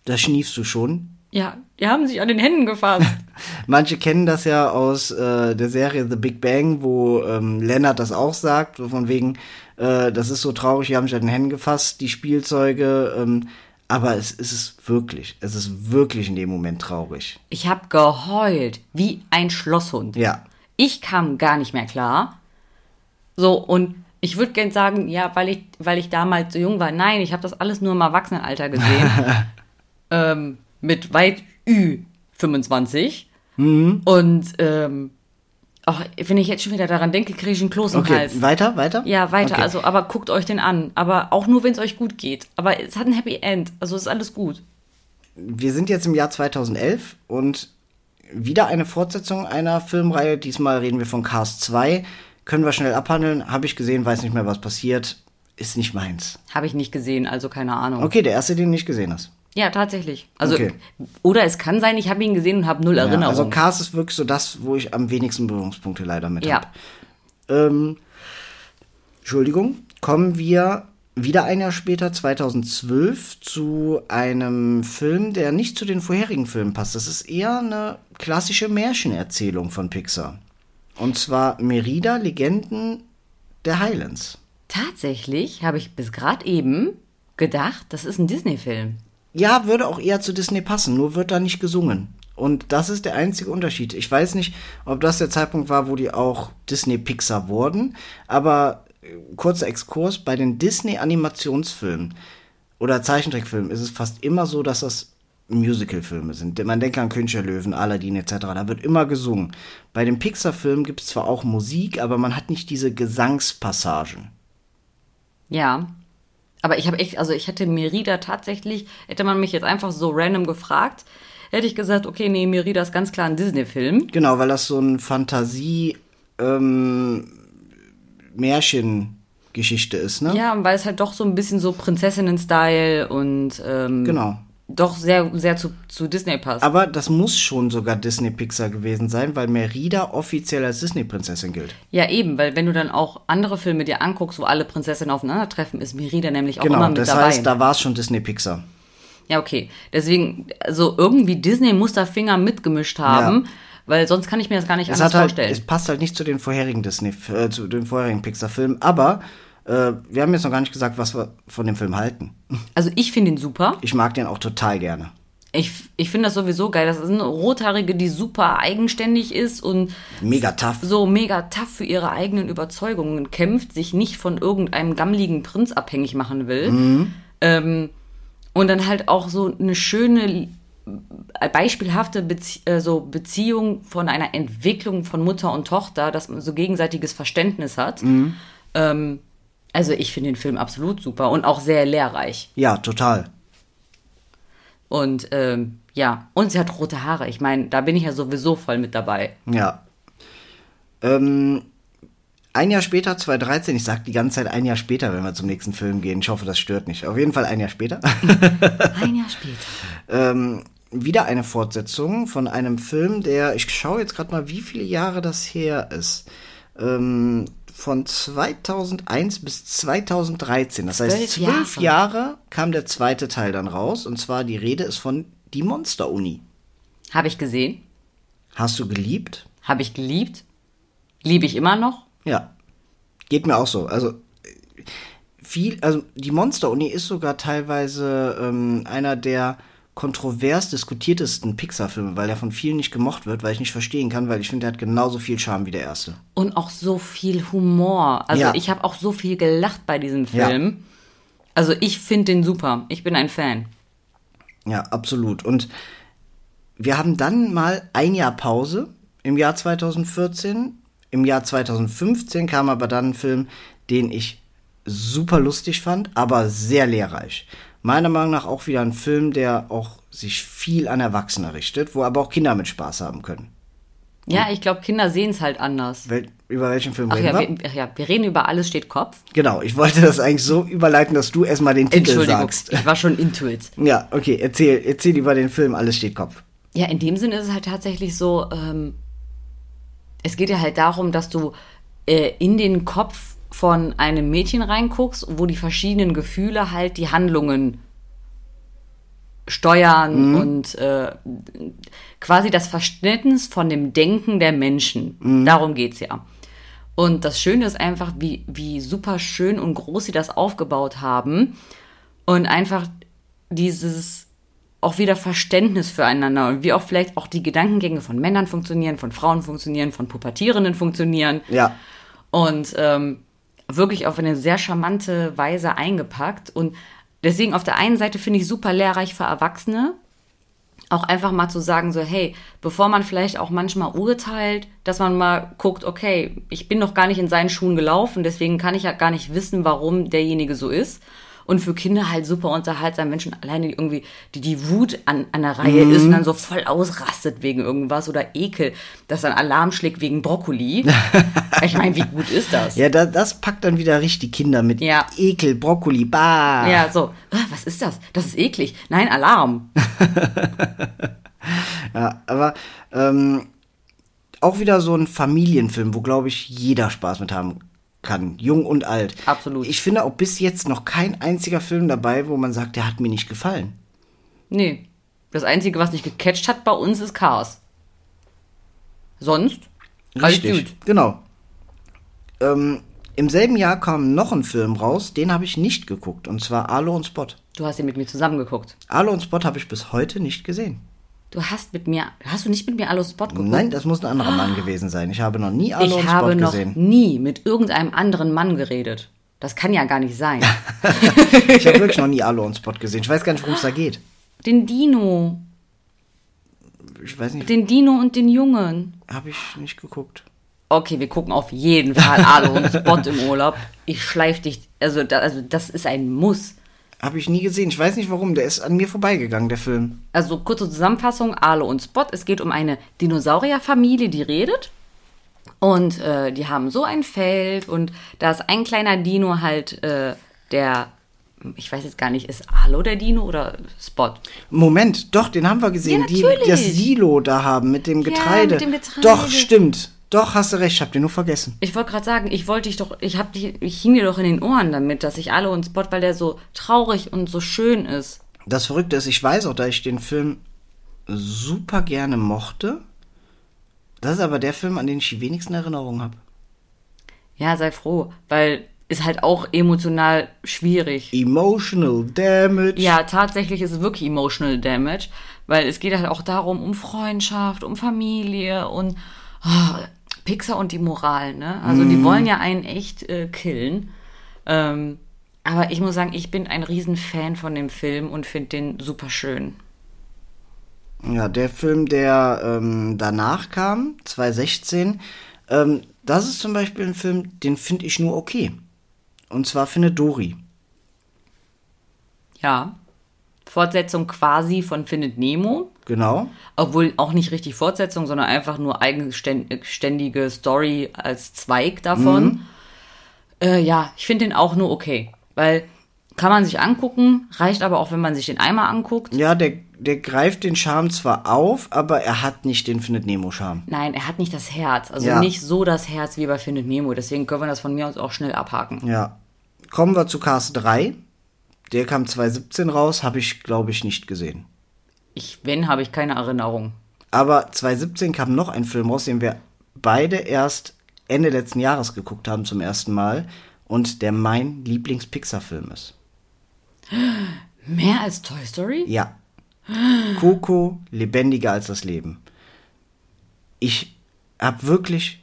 Da schniefst du schon. Ja, die haben sich an den Händen gefasst. Manche kennen das ja aus äh, der Serie The Big Bang, wo ähm, Leonard das auch sagt, von wegen, äh, das ist so traurig, die haben sich an den Händen gefasst, die Spielzeuge. Ähm, aber es ist es wirklich, es ist wirklich in dem Moment traurig. Ich habe geheult, wie ein Schlosshund. Ja, Ich kam gar nicht mehr klar. So, und ich würde gern sagen, ja, weil ich, weil ich damals so jung war. Nein, ich habe das alles nur im Erwachsenenalter gesehen. ähm, mit weit Ü25. Mhm. Und ähm, ach, wenn ich jetzt schon wieder daran denke, kriege ich einen Kloß im okay, Hals. weiter, weiter? Ja, weiter. Okay. Also, aber guckt euch den an. Aber auch nur, wenn es euch gut geht. Aber es hat ein Happy End. Also ist alles gut. Wir sind jetzt im Jahr 2011 und wieder eine Fortsetzung einer Filmreihe. Diesmal reden wir von Cars 2. Können wir schnell abhandeln. Habe ich gesehen, weiß nicht mehr, was passiert. Ist nicht meins. Habe ich nicht gesehen, also keine Ahnung. Okay, der erste, den du nicht gesehen hast. Ja, tatsächlich. Also, Okay. oder es kann sein, ich habe ihn gesehen und habe null Ja, Erinnerung. also Cars ist wirklich so das, wo ich am wenigsten Berührungspunkte leider mit Ja. habe. Ähm, Entschuldigung, kommen wir wieder ein Jahr später, 2012, zu einem Film, der nicht zu den vorherigen Filmen passt. Das ist eher eine klassische Märchenerzählung von Pixar. Und zwar Merida, Legenden der Highlands. Tatsächlich habe ich bis gerade eben gedacht, das ist ein Disney-Film. Ja, würde auch eher zu Disney passen, nur wird da nicht gesungen. Und das ist der einzige Unterschied. Ich weiß nicht, ob das der Zeitpunkt war, wo die auch Disney Pixar wurden, aber äh, kurzer Exkurs, bei den Disney Animationsfilmen oder Zeichentrickfilmen ist es fast immer so, dass das Musicalfilme sind. Man denkt an König der Löwen, Aladdin etc. Da wird immer gesungen. Bei den Pixar-Filmen gibt es zwar auch Musik, aber man hat nicht diese Gesangspassagen. Ja. Aber ich habe echt, also ich hätte Merida tatsächlich, hätte man mich jetzt einfach so random gefragt, hätte ich gesagt, okay, nee, Merida ist ganz klar ein Disney-Film. Genau, weil das so ein Fantasie ähm, Märchengeschichte ist, ne? Ja, weil es halt doch so ein bisschen so Prinzessinnen-Style und ähm, Genau. Doch sehr, sehr zu, zu Disney passt. Aber das muss schon sogar Disney Pixar gewesen sein, weil Merida offiziell als Disney-Prinzessin gilt. ja, eben, weil wenn du dann auch andere Filme dir anguckst, wo alle Prinzessinnen aufeinandertreffen, ist Merida nämlich auch immer Genau, mit das dabei. heißt, da war es schon Disney Pixar. Ja, okay. Deswegen, also irgendwie Disney muss da Finger mitgemischt haben, weil sonst kann ich mir das gar nicht Es, anders halt, vorstellen. es passt halt nicht zu den vorherigen Disney, äh, zu den vorherigen Pixar-Filmen, aber äh, wir haben jetzt noch gar nicht gesagt, was wir von dem Film halten. Also ich finde ihn super. Ich mag den auch total gerne. Ich, ich finde das sowieso geil. Das ist eine Rothaarige, die super eigenständig ist und Mega tough. so mega tough für ihre eigenen Überzeugungen kämpft, sich nicht von irgendeinem gammligen Prinz abhängig machen will. Ähm, und dann halt auch so eine schöne, beispielhafte Bezie äh, so Beziehung von einer Entwicklung von Mutter und Tochter, dass man so gegenseitiges Verständnis hat. Ähm, also ich finde den Film absolut super und auch sehr lehrreich. Ja, total. Und ähm, ja, und sie hat rote Haare. Ich meine, da bin ich ja sowieso voll mit dabei. Ja. Ähm, ein Jahr später, 2013, ich sag die ganze Zeit ein Jahr später, wenn wir zum nächsten Film gehen. Ich hoffe, das stört nicht. Auf jeden Fall ein Jahr später. Ein Jahr später. ähm, wieder eine Fortsetzung von einem Film, der, ich schaue jetzt gerade mal, wie viele Jahre das her ist. Ähm, von 2001 bis 2013. Das heißt, Zwölf zwölf Jahre. Jahre kam der zweite Teil dann raus. Und zwar die Rede ist von Die Monster-Uni. Habe ich gesehen. Hast du geliebt? Habe ich geliebt. Liebe ich immer noch. Ja. Geht mir auch so. Also viel, also die Monster-Uni ist sogar teilweise ähm, einer der kontrovers diskutiertesten Pixar-Filme, weil er von vielen nicht gemocht wird, weil ich nicht verstehen kann, weil ich finde, er hat genauso viel Charme wie der erste. Und auch so viel Humor. Also Ja. ich habe auch so viel gelacht bei diesem Ja. Film. Also ich finde den super. Ich bin ein Fan. Ja, absolut. Und wir haben dann mal ein Jahr Pause im Jahr 2014. Im Jahr 2015 kam aber dann ein Film, den ich super lustig fand, aber sehr lehrreich. Meiner Meinung nach auch wieder ein Film, der auch sich viel an Erwachsene richtet, wo aber auch Kinder mit Spaß haben können. Ja, ich glaube, Kinder sehen es halt anders. Wel über welchen Film Ach reden ja, wir? wir, ach ja, wir reden über Alles steht Kopf. Genau, ich wollte das eigentlich so überleiten, dass du erstmal den Titel sagst. ich war schon into it. Ja, okay, erzähl, erzähl über den Film Alles steht Kopf. Ja, in dem Sinne ist es halt tatsächlich so, ähm, es geht ja halt darum, dass du äh, in den Kopf von einem Mädchen reinguckst, wo die verschiedenen Gefühle halt die Handlungen steuern und äh, quasi das Verständnis von dem Denken der Menschen. Darum geht's ja. Und das Schöne ist einfach, wie, wie super schön und groß sie das aufgebaut haben. Und einfach dieses auch wieder Verständnis füreinander und wie auch vielleicht auch die Gedankengänge von Männern funktionieren, von Frauen funktionieren, von Pubertierenden funktionieren. Ja, Und ähm, wirklich auf eine sehr charmante Weise eingepackt. Und deswegen auf der einen Seite finde ich super lehrreich für Erwachsene, auch einfach mal zu sagen, so, hey, bevor man vielleicht auch manchmal urteilt, dass man mal guckt, okay, ich bin noch gar nicht in seinen Schuhen gelaufen, deswegen kann ich ja gar nicht wissen, warum derjenige so ist. Und für Kinder halt super unterhaltsam, Menschen alleine die irgendwie, die die Wut an, an der Reihe ist und dann so voll ausrastet wegen irgendwas oder Ekel, dass dann Alarm schlägt wegen Brokkoli. ich meine, wie gut ist das? ja da, das packt dann wieder richtig Kinder mit Ja. Ekel, Brokkoli, bah. Ja, so, ah, was ist das? Das ist eklig. Nein, Alarm. Ja, aber ähm, auch wieder so ein Familienfilm, wo, glaube ich, jeder Spaß mit haben kann, jung und alt. Absolut. Ich finde auch bis jetzt noch kein einziger Film dabei, wo man sagt, der hat mir nicht gefallen. Nee. Das Einzige, was nicht gecatcht hat bei uns, ist Chaos. Sonst? alles Richtig, gut. genau. Ähm, Im selben Jahr kam noch ein Film raus, den habe ich nicht geguckt, und zwar Arlo und Spot. Du hast ihn mit mir zusammengeguckt. Arlo und Spot habe ich bis heute nicht gesehen. Du hast mit mir, hast du nicht mit mir Allo Spot geguckt? Nein, das muss ein anderer Mann gewesen sein. Ich habe noch nie Arlo und ich habe Spot noch gesehen. nie mit irgendeinem anderen Mann geredet. Das kann ja gar nicht sein. Ich habe wirklich noch nie und Spot gesehen. Ich weiß gar nicht, worum es da geht. den Dino. Ich weiß nicht, Den Dino und den Jungen. habe ich nicht geguckt. Okay, wir gucken auf jeden Fall Alu und Spot im Urlaub. Ich schleif dich, also, da, also das ist ein Muss. Habe ich nie gesehen. Ich weiß nicht warum. Der ist an mir vorbeigegangen, der Film. Also kurze Zusammenfassung, Alu und Spot. Es geht um eine Dinosaurierfamilie, die redet. Und äh, die haben so ein Feld und da ist ein kleiner Dino halt äh, der, ich weiß jetzt gar nicht, ist Alu der Dino oder Spot? Moment, doch, den haben wir gesehen. Ja, die natürlich. das Silo da haben mit dem Getreide. mit dem Getreide. Doch, stimmt. Doch, hast du recht. Ich habe den nur vergessen. Ich wollte gerade sagen, ich wollte dich doch, ich hab dich, ich hing dir doch in den Ohren damit, dass ich Alu und Spot, weil der so traurig und so schön ist. Das Verrückte ist, ich weiß auch, da ich den Film super gerne mochte. Das ist aber der Film, an den ich die wenigsten Erinnerungen habe. Ja, sei froh, weil ist halt auch emotional schwierig. Emotional Damage. Ja, tatsächlich ist es wirklich emotional damage, weil es geht halt auch darum, um Freundschaft, um Familie und ah, Pixar und die Moral, ne? Also die wollen ja einen echt äh, killen. Ähm, aber ich muss sagen, ich bin ein Riesenfan von dem Film und finde den super schön. Ja, der Film, der ähm, danach kam, 2016, ähm, das ist zum Beispiel ein Film, den finde ich nur okay. Und zwar findet Dory. Ja. Fortsetzung quasi von Findet Nemo. Genau. Obwohl auch nicht richtig Fortsetzung, sondern einfach nur eigenständige Story als Zweig davon. Äh, ja, ich finde den auch nur okay. Weil kann man sich angucken, reicht aber auch, wenn man sich den einmal anguckt. Ja, der, der greift den Charme zwar auf, aber er hat nicht den Findet Nemo-Charme. Nein, er hat nicht das Herz. Also Ja. nicht so das Herz wie bei Findet Nemo. Deswegen können wir das von mir aus auch schnell abhaken. Ja. Kommen wir zu Cars 3. Der kam 2017 raus, habe ich, glaube ich, nicht gesehen. Ich, wenn, habe ich keine Erinnerung. Aber 2017 kam noch ein Film raus, den wir beide erst Ende letzten Jahres geguckt haben zum ersten Mal und der mein Lieblings-Pixar-Film ist. Mehr als Toy Story? Ja. Coco, lebendiger als das Leben. Ich habe wirklich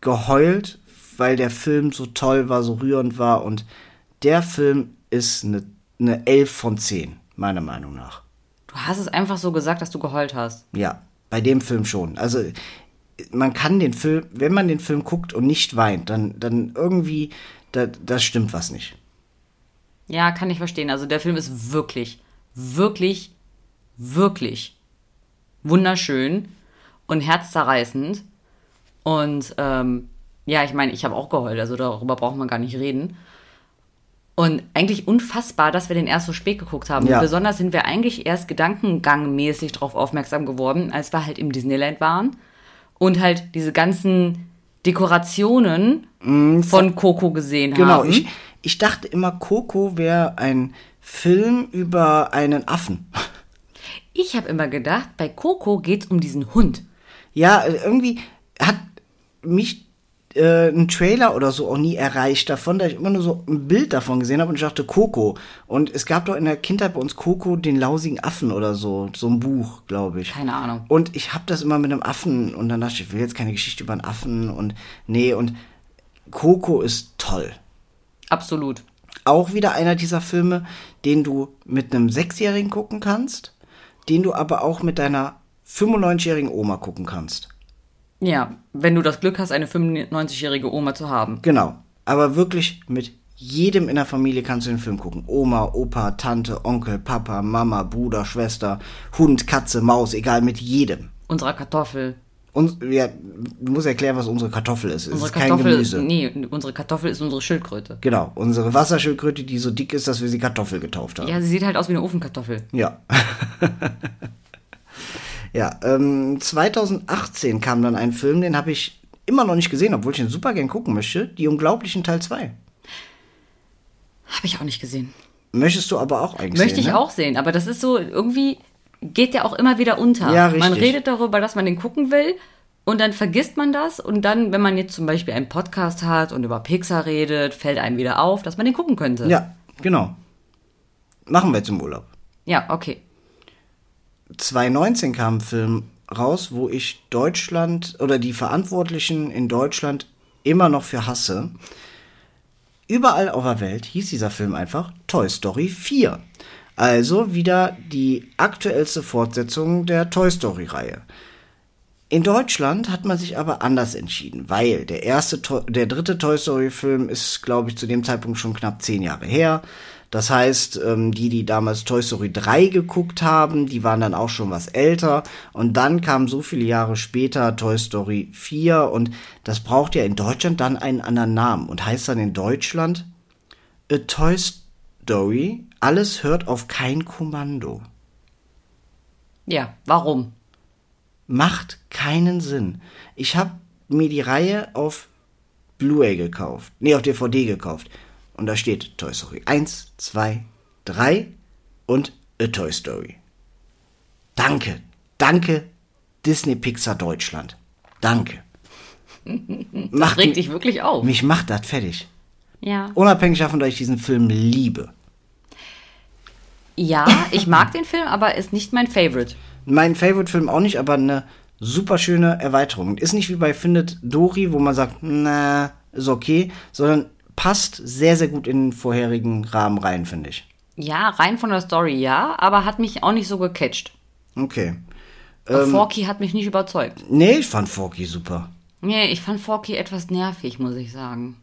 geheult, weil der Film so toll war, so rührend war und der Film ist eine, eine 11 von 10, meiner Meinung nach. Du hast es einfach so gesagt, dass du geheult hast. Ja, bei dem Film schon. Also man kann den Film, wenn man den Film guckt und nicht weint, dann, dann irgendwie, da, das stimmt was nicht. Ja, kann ich verstehen. Also der Film ist wirklich, wirklich, wirklich wunderschön und herzzerreißend. Und ähm, ja, ich meine, ich habe auch geheult, also darüber braucht man gar nicht reden. Und eigentlich unfassbar, dass wir den erst so spät geguckt haben. Ja. Besonders sind wir eigentlich erst gedankengangmäßig darauf aufmerksam geworden, als wir halt im Disneyland waren und halt diese ganzen Dekorationen von Coco gesehen Genau, haben. ich, ich dachte immer, Coco wäre ein Film über einen Affen. Ich habe immer gedacht, bei Coco geht's um diesen Hund. Ja, äh, irgendwie hat mich äh, ein Trailer oder so auch nie erreicht davon, da ich immer nur so ein Bild davon gesehen habe und ich dachte Coco. Und es gab doch in der Kindheit bei uns Coco den lausigen Affen oder so, so ein Buch, glaube ich. Keine Ahnung. Und ich habe das immer mit einem Affen und dann dachte ich, ich will jetzt keine Geschichte über einen Affen und nee und Coco ist toll. Absolut. Auch wieder einer dieser Filme, den du mit einem Sechsjährigen gucken kannst, den du aber auch mit deiner 95-jährigen Oma gucken kannst. Ja, wenn du das Glück hast, eine 95-jährige Oma zu haben. Genau. Aber wirklich mit jedem in der Familie kannst du den Film gucken. Oma, Opa, Tante, Onkel, Papa, Mama, Bruder, Schwester, Hund, Katze, Maus, egal, mit jedem. Unserer Kartoffel. Und ja, du musst erklären, was unsere Kartoffel ist. Es Unsere ist kein Kartoffel, Gemüse. nee, unsere Kartoffel ist unsere Schildkröte. Genau, unsere Wasserschildkröte, die so dick ist, dass wir sie Kartoffel getauft haben. Ja, sie sieht halt aus wie eine Ofenkartoffel. Ja. ja, ähm, 2018 kam dann ein Film, den habe ich immer noch nicht gesehen, obwohl ich ihn super gern gucken möchte. Die Unglaublichen Teil 2. Habe ich auch nicht gesehen. Möchtest du aber auch eigentlich Möchte sehen, ich ne? auch sehen, aber das ist so, irgendwie geht der auch immer wieder unter. Ja, Man richtig. redet darüber, dass man den gucken will Und dann vergisst man das und dann, wenn man jetzt zum Beispiel einen Podcast hat und über Pixar redet, fällt einem wieder auf, dass man den gucken könnte. Ja, genau. Machen wir jetzt im Urlaub. Ja, okay. 2019 kam ein Film raus, wo ich Deutschland oder die Verantwortlichen in Deutschland immer noch für hasse. Überall auf der Welt hieß dieser Film einfach Toy Story 4. Also wieder die aktuellste Fortsetzung der Toy Story Reihe. In Deutschland hat man sich aber anders entschieden, weil der erste, der dritte Toy Story Film ist, glaube ich, zu dem Zeitpunkt schon knapp zehn Jahre her. Das heißt, ähm, die, die damals Toy Story 3 geguckt haben, die waren dann auch schon was älter. Und dann kam so viele Jahre später Toy Story 4 und das braucht ja in Deutschland dann einen anderen Namen und heißt dann in Deutschland A Toy Story. Alles hört auf kein Kommando. Ja, warum? Macht keinen Sinn. Ich habe mir die Reihe auf Blu-ray gekauft. Nee, auf DVD gekauft. Und da steht Toy Story 1, 2, 3 und A Toy Story. Danke, danke Disney Pixar Deutschland. Danke. Macht regt dich wirklich auf. Mich macht das fertig. Ja. Unabhängig davon, dass ich diesen Film liebe. Ja, ich mag den Film, aber ist nicht mein Favorite. Mein Favorite-Film auch nicht, aber eine super schöne Erweiterung. Ist nicht wie bei Findet Dory, wo man sagt, na, ist okay, sondern passt sehr, sehr gut in den vorherigen Rahmen rein, finde ich. Ja, rein von der Story ja, aber hat mich auch nicht so gecatcht. Okay. Ähm, Forky hat mich nicht überzeugt. Nee, ich fand Forky super. Nee, ich fand Forky etwas nervig, muss ich sagen.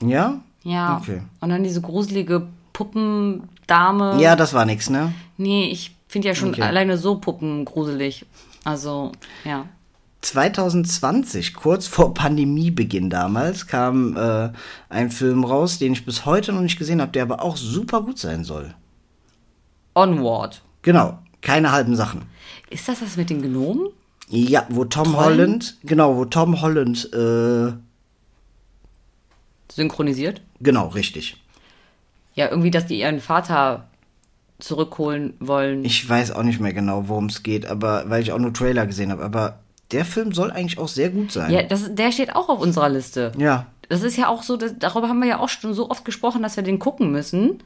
Ja? Ja. Okay. Und dann diese gruselige Puppendame. Ja, das war nix, ne? Nee, ich finde ja schon okay. alleine so Puppen gruselig. Also, ja. 2020, kurz vor Pandemiebeginn damals, kam äh, ein Film raus, den ich bis heute noch nicht gesehen habe, der aber auch super gut sein soll. Onward. Genau, keine halben Sachen. Ist das das mit den Gnomen? Ja, wo Tom Trollen? Holland, genau, wo Tom Holland äh, synchronisiert? Genau, richtig. Ja, irgendwie, dass die ihren Vater zurückholen wollen. Ich weiß auch nicht mehr genau, worum es geht, aber weil ich auch nur Trailer gesehen habe, aber der Film soll eigentlich auch sehr gut sein. Ja, das, der steht auch auf unserer Liste. Ja. Das ist ja auch so, das, darüber haben wir ja auch schon so oft gesprochen, dass wir den gucken müssen.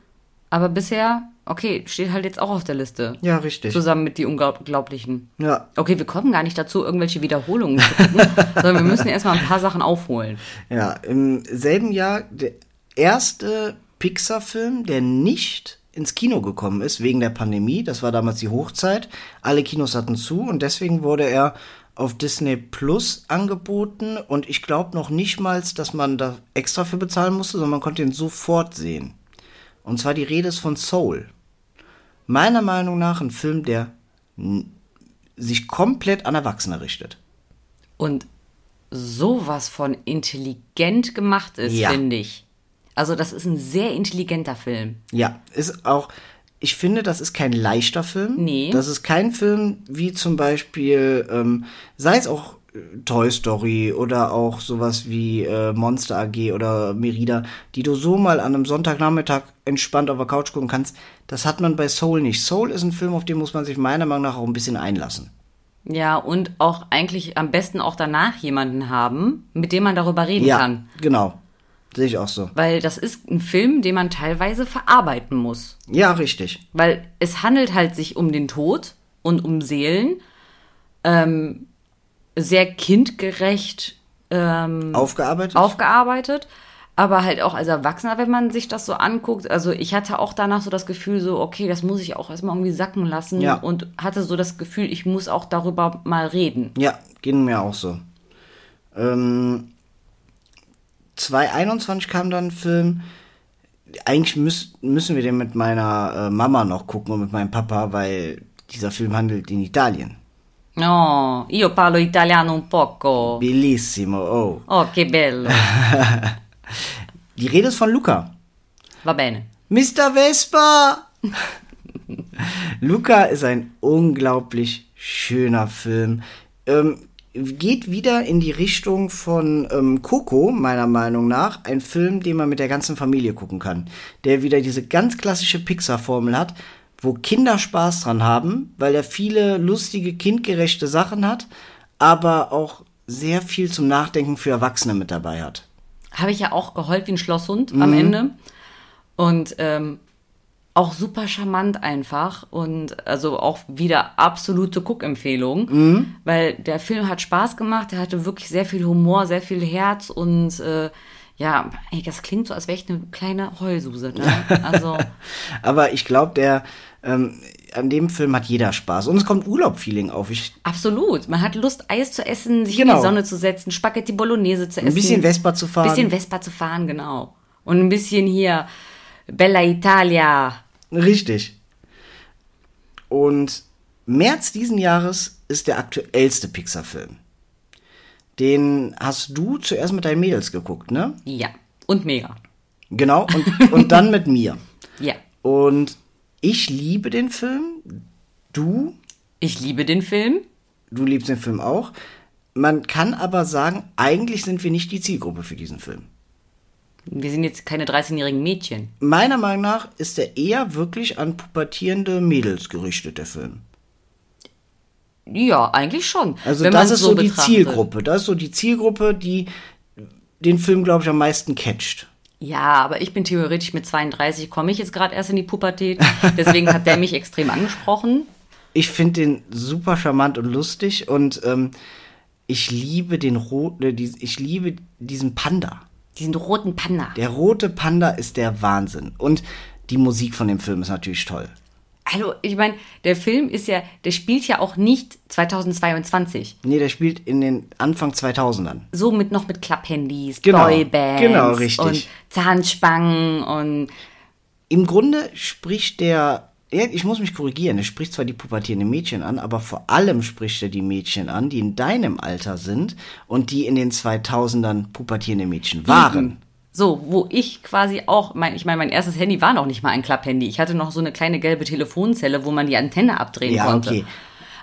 Aber bisher, okay, steht halt jetzt auch auf der Liste. Ja, richtig. Zusammen mit die Unglaublichen. Ja. Okay, wir kommen gar nicht dazu, irgendwelche Wiederholungen zu gucken, sondern wir müssen erstmal ein paar Sachen aufholen. Ja, im selben Jahr der erste Pixar-Film, der nicht ins Kino gekommen ist wegen der Pandemie. Das war damals die Hochzeit. Alle Kinos hatten zu und deswegen wurde er auf Disney Plus angeboten und ich glaube noch nicht mal, dass man da extra für bezahlen musste, sondern man konnte ihn sofort sehen. Und zwar die Rede ist von Soul. Meiner Meinung nach ein Film, der sich komplett an Erwachsene richtet. Und sowas von intelligent gemacht ist, ja. finde ich. Also das ist ein sehr intelligenter Film. Ja, ist auch, ich finde, das ist kein leichter Film. Nee. Das ist kein Film wie zum Beispiel, ähm, sei es auch äh, Toy Story oder auch sowas wie äh, Monster AG oder Merida, die du so mal an einem Sonntagnachmittag entspannt auf der Couch gucken kannst. Das hat man bei Soul nicht. Soul ist ein Film, auf den muss man sich meiner Meinung nach auch ein bisschen einlassen. Ja, und auch eigentlich am besten auch danach jemanden haben, mit dem man darüber reden ja, kann. Genau. Sehe ich auch so. Weil das ist ein Film, den man teilweise verarbeiten muss. Ja, richtig. Weil es handelt halt sich um den Tod und um Seelen. Ähm, sehr kindgerecht ähm, aufgearbeitet. aufgearbeitet. Aber halt auch als Erwachsener, wenn man sich das so anguckt. Also ich hatte auch danach so das Gefühl, so, okay, das muss ich auch erstmal irgendwie sacken lassen. Ja. Und hatte so das Gefühl, ich muss auch darüber mal reden. Ja, ging mir auch so. Ähm, 2021 kam dann ein Film. Eigentlich müß, müssen wir den mit meiner äh, Mama noch gucken und mit meinem Papa, weil dieser Film handelt in Italien. No, io parlo italiano un poco. Bellissimo, oh. Oh, che bello. Die Rede ist von Luca. Va bene. Mr. Vespa! Luca ist ein unglaublich schöner Film. Ähm, geht wieder in die Richtung von ähm, Coco, meiner Meinung nach. Ein Film, den man mit der ganzen Familie gucken kann. Der wieder diese ganz klassische Pixar-Formel hat, wo Kinder Spaß dran haben, weil er viele lustige, kindgerechte Sachen hat, aber auch sehr viel zum Nachdenken für Erwachsene mit dabei hat. Habe ich ja auch geheult wie ein Schlosshund am Ende. Und ähm, auch super charmant einfach und also auch wieder absolute Guckempfehlung, weil der Film hat Spaß gemacht, er hatte wirklich sehr viel Humor, sehr viel Herz und äh, ja, ey, das klingt so, als wäre ich eine kleine Heulsuse. Ne? Also Aber ich glaube, der ähm, an dem Film hat jeder Spaß. Und es kommt Urlaub-Feeling auf. Ich, absolut, man hat Lust, Eis zu essen, sich in Genau. die Sonne zu setzen, Spaghetti Bolognese zu essen. ein bisschen Vespa zu fahren. bisschen Vespa zu fahren, genau. Und ein bisschen hier Bella Italia. Richtig. Und März diesen Jahres ist der aktuellste Pixar-Film. Den hast du zuerst mit deinen Mädels geguckt, ne? Ja, und mega. Genau, und, und dann mit mir. Ja. Und ich liebe den Film. Du, Ich liebe den Film. du liebst den Film auch. Man kann aber sagen, eigentlich sind wir nicht die Zielgruppe für diesen Film. Wir sind jetzt keine 13-jährigen Mädchen. Meiner Meinung nach ist er eher wirklich an pubertierende Mädels gerichtet, der Film. Ja, eigentlich schon. Also das ist so die betrachtet. Zielgruppe. Das ist so die Zielgruppe, die den Film, glaube ich, am meisten catcht. Ja, aber ich bin theoretisch mit 32, komme ich jetzt gerade erst in die Pubertät. Deswegen hat der mich extrem angesprochen. Ich finde den super charmant und lustig und ähm, ich liebe den roten, ich liebe diesen Panda. Diesen roten Panda. Der rote Panda ist der Wahnsinn. Und die Musik von dem Film ist natürlich toll. Also, ich meine, der Film ist ja, der spielt ja auch nicht 2022. Nee, der spielt in den Anfang 2000ern. So mit noch mit Klapphandys, Genau, Boybands genau, richtig. und Zahnspangen und Im Grunde spricht der, ich muss mich korrigieren, er spricht zwar die pubertierenden Mädchen an, aber vor allem spricht er die Mädchen an, die in deinem Alter sind und die in den 2000ern pubertierende Mädchen waren. So, wo ich quasi auch, mein, ich meine, mein erstes Handy war noch nicht mal ein Klapphandy. Ich hatte noch so eine kleine gelbe Telefonzelle, wo man die Antenne abdrehen Ja, konnte. okay.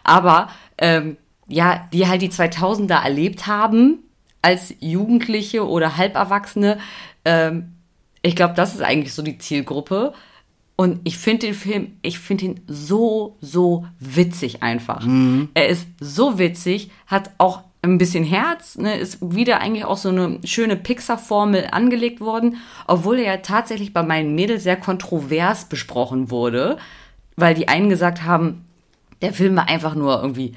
Aber ähm, ja, die halt die 2000er erlebt haben als Jugendliche oder Halberwachsene. Ähm, ich glaube, das ist eigentlich so die Zielgruppe. Und ich finde den Film, ich finde ihn so, so witzig einfach. Er ist so witzig, hat auch ein bisschen Herz, ne, ist wieder eigentlich auch so eine schöne Pixar-Formel angelegt worden, obwohl er ja tatsächlich bei meinen Mädels sehr kontrovers besprochen wurde, weil die einen gesagt haben, der Film war einfach nur irgendwie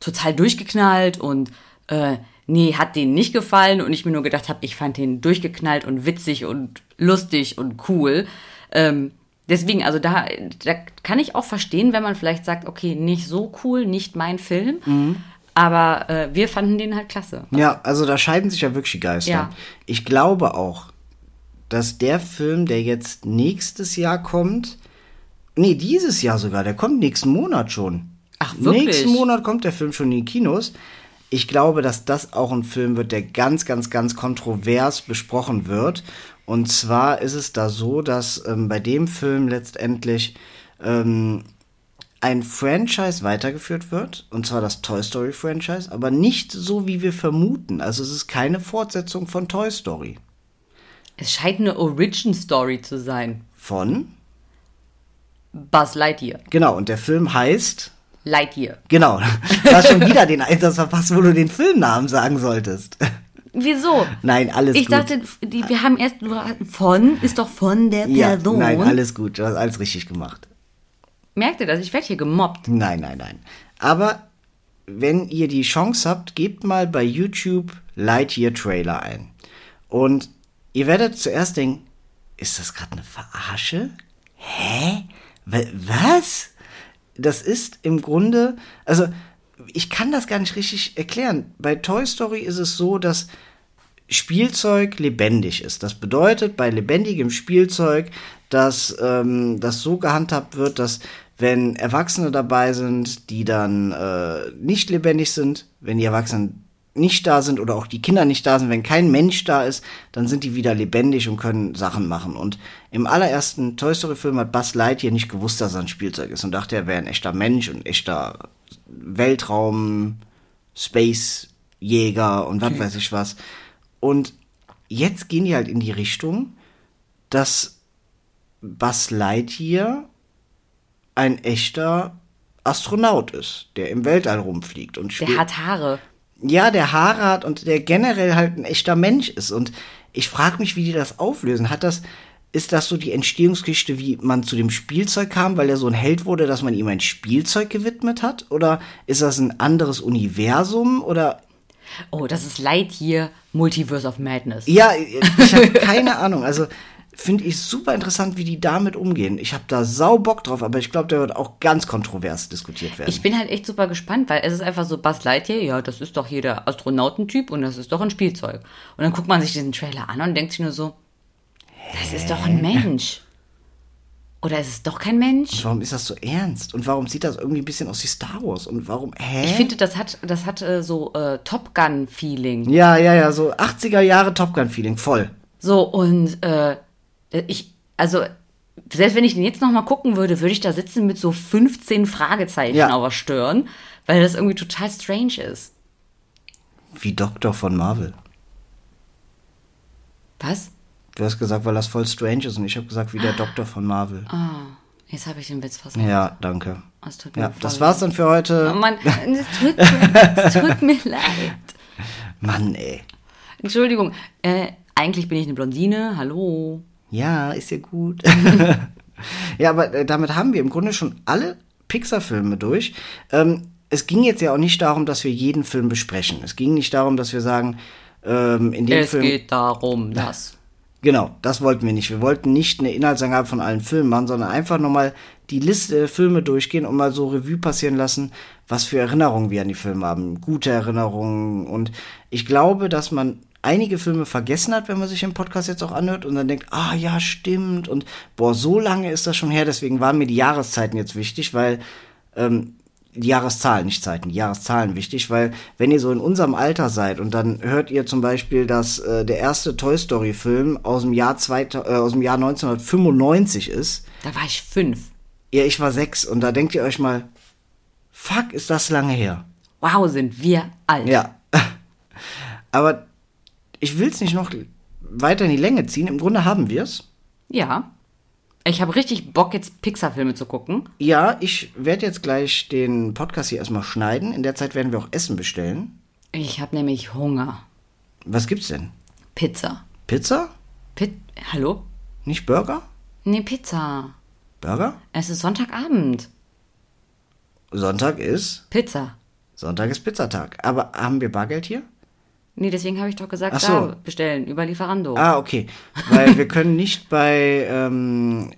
total durchgeknallt und äh, nee, hat denen nicht gefallen und ich mir nur gedacht habe, ich fand den durchgeknallt und witzig und lustig und cool. Ähm, deswegen, also da, da kann ich auch verstehen, wenn man vielleicht sagt, okay, nicht so cool, nicht mein Film, aber äh, wir fanden den halt klasse. Ja, also da scheiden sich ja wirklich die Geister. Ja. Ich glaube auch, dass der Film, der jetzt nächstes Jahr kommt, nee, dieses Jahr sogar, der kommt nächsten Monat schon. Ach, wirklich? Nächsten Monat kommt der Film schon in die Kinos. Ich glaube, dass das auch ein Film wird, der ganz, ganz, ganz kontrovers besprochen wird. Und zwar ist es da so, dass ähm, bei dem Film letztendlich ähm, ein Franchise weitergeführt wird, und zwar das Toy Story Franchise, aber nicht so, wie wir vermuten. Also es ist keine Fortsetzung von Toy Story. Es scheint eine Origin-Story zu sein. Von? Buzz Lightyear. Genau, und der Film heißt. Lightyear. Genau, du hast schon wieder den Einsatz verpasst, wo du den Filmnamen sagen solltest. Wieso? Nein, alles Ich gut. dachte, die, wir haben erst von, ist doch von der ja, Person. nein, alles gut, du hast alles richtig gemacht. Merkt ihr das? Ich werde hier gemobbt. Nein, nein, nein. Aber wenn ihr die Chance habt, gebt mal bei YouTube Lightyear Trailer ein. Und ihr werdet zuerst denken, ist das gerade eine Verarsche? Hä? Wa- Was? Das ist im Grunde, also ich kann das gar nicht richtig erklären. Bei Toy Story ist es so, dass Spielzeug lebendig ist. Das bedeutet bei lebendigem Spielzeug, dass ähm, das so gehandhabt wird, dass wenn Erwachsene dabei sind, die dann äh, nicht lebendig sind, wenn die Erwachsenen nicht da sind oder auch die Kinder nicht da sind, wenn kein Mensch da ist, dann sind die wieder lebendig und können Sachen machen. Und im allerersten Toy Story Film hat Buzz Lightyear nicht gewusst, dass er ein Spielzeug ist und dachte, er wäre ein echter Mensch und echter Weltraum, Space Jäger und was weiß ich was. Und jetzt gehen die halt in die Richtung, dass Buzz Lightyear ein echter Astronaut ist, der im Weltall rumfliegt und spielt. Der hat Haare. ja, der Haare hat und der generell halt ein echter Mensch ist. Und ich frage mich, wie die das auflösen. Hat das, ist das so die Entstehungsgeschichte, wie man zu dem Spielzeug kam, weil er so ein Held wurde, dass man ihm ein Spielzeug gewidmet hat? Oder ist das ein anderes Universum? Oder Oh, das ist Lightyear Multiverse of Madness. ja, ich habe keine Ahnung. Also finde ich super interessant, wie die damit umgehen. Ich habe da sau Bock drauf, aber ich glaube, der wird auch ganz kontrovers diskutiert werden. Ich bin halt echt super gespannt, weil es ist einfach so Buzz Lightyear, ja, das ist doch hier der Astronautentyp und das ist doch ein Spielzeug. Und dann guckt man sich diesen Trailer an und denkt sich nur so, das ist doch ein Mensch. Oder ist es doch kein Mensch? warum ist das so ernst? Und warum sieht das irgendwie ein bisschen aus wie Star Wars? Und warum, hä? Ich finde, das hat, das hat äh, so äh, Top Gun-Feeling. ja, ja, ja, so 80er Jahre Top Gun-Feeling, voll. So, und äh, ich, also, selbst wenn ich den jetzt nochmal gucken würde, würde ich da sitzen mit so 15 Fragezeichen Ja. auf der Stirn, weil das irgendwie total strange ist. Wie Doktor von Marvel. Was? Du hast gesagt, weil das voll strange ist und ich habe gesagt, wie der Doktor von Marvel. Jetzt habe ich den Witz versaut. Ja, danke. Es tut mir Ja, das war's dann für Oh heute. Mann, es tut, mir, es tut mir leid. Mann, ey. Entschuldigung, äh, eigentlich bin ich eine Blondine, hallo. Ja, ist ja gut. ja, aber äh, damit haben wir im Grunde schon alle Pixar-Filme durch. Ähm, es ging jetzt ja auch nicht darum, dass wir jeden Film besprechen. Es ging nicht darum, dass wir sagen, ähm, in dem Es Film. geht darum, dass. Genau, das wollten wir nicht. Wir wollten nicht eine Inhaltsangabe von allen Filmen machen, sondern einfach nochmal die Liste der Filme durchgehen und mal so Revue passieren lassen, was für Erinnerungen wir an die Filme haben. Gute Erinnerungen. Und ich glaube, dass man einige Filme vergessen hat, wenn man sich den Podcast jetzt auch anhört und dann denkt, ah ja, stimmt. Und boah, so lange ist das schon her. Deswegen waren mir die Jahreszeiten jetzt wichtig, weil ähm, die Jahreszahlen, nicht Zeiten, die Jahreszahlen wichtig, weil wenn ihr so in unserem Alter seid und dann hört ihr zum Beispiel, dass äh, der erste Toy Story Film aus dem Jahr 2000, äh, aus dem Jahr 1995 ist, Da war ich fünf. ja, ich war sechs und da denkt ihr euch mal, fuck, ist das lange her. Wow, sind wir alt. Ja. Aber ich will es nicht noch weiter in die Länge ziehen. Im Grunde haben wir es. Ja. Ich habe richtig Bock, jetzt Pixar-Filme zu gucken. Ja, ich werde jetzt gleich den Podcast hier erstmal schneiden. In der Zeit werden wir auch Essen bestellen. Ich habe nämlich Hunger. Was gibt's denn? Pizza. Pizza? Pit Hallo? Nicht Burger? Nee, Pizza. Burger? Es ist Sonntagabend. Sonntag ist Pizza. Sonntag ist Pizzatag. Aber haben wir Bargeld hier? Nee, deswegen habe ich doch gesagt, Ach so. da bestellen, über Lieferando. Ah, okay. Weil wir können nicht bei ähm,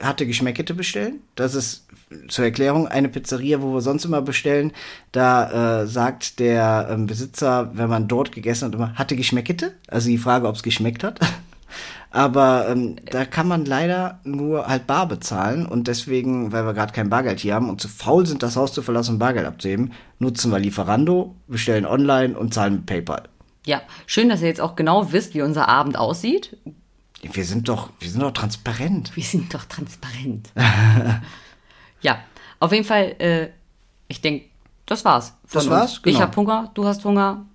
hatte Geschmäckete bestellen. Das ist zur Erklärung eine Pizzeria, wo wir sonst immer bestellen. Da äh, sagt der ähm, Besitzer, wenn man dort gegessen hat, immer hatte Geschmäckete. Also die Frage, ob es geschmeckt hat. Aber ähm, da kann man leider nur halt bar bezahlen und deswegen, weil wir gerade kein Bargeld hier haben und zu faul sind, das Haus zu verlassen und Bargeld abzuheben, nutzen wir Lieferando, bestellen online und zahlen mit PayPal. Ja, schön, dass ihr jetzt auch genau wisst, wie unser Abend aussieht. Wir sind doch, wir sind doch transparent. Wir sind doch transparent. ja, auf jeden Fall, äh, ich denke, das war's. Das war's, uns. Ich genau. habe Hunger, du hast Hunger.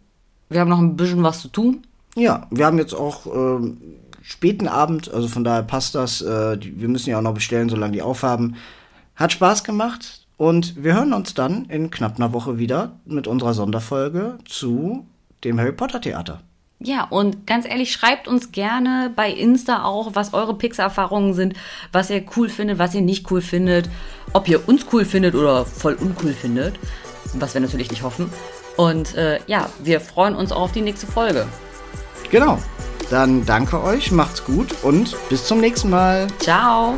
Wir haben noch ein bisschen was zu tun. Ja, wir haben jetzt auch ähm, späten Abend, also von daher passt das. Äh, die, wir müssen ja auch noch bestellen, solange die aufhaben. Hat Spaß gemacht und wir hören uns dann in knapp einer Woche wieder mit unserer Sonderfolge zu dem Harry Potter Theater. Ja, und ganz ehrlich, schreibt uns gerne bei Insta auch, was eure Pixar-Erfahrungen sind, was ihr cool findet, was ihr nicht cool findet, ob ihr uns cool findet oder voll uncool findet, was wir natürlich nicht hoffen. Und äh, ja, wir freuen uns auch auf die nächste Folge. Genau. Dann danke euch, macht's gut und bis zum nächsten Mal. Ciao!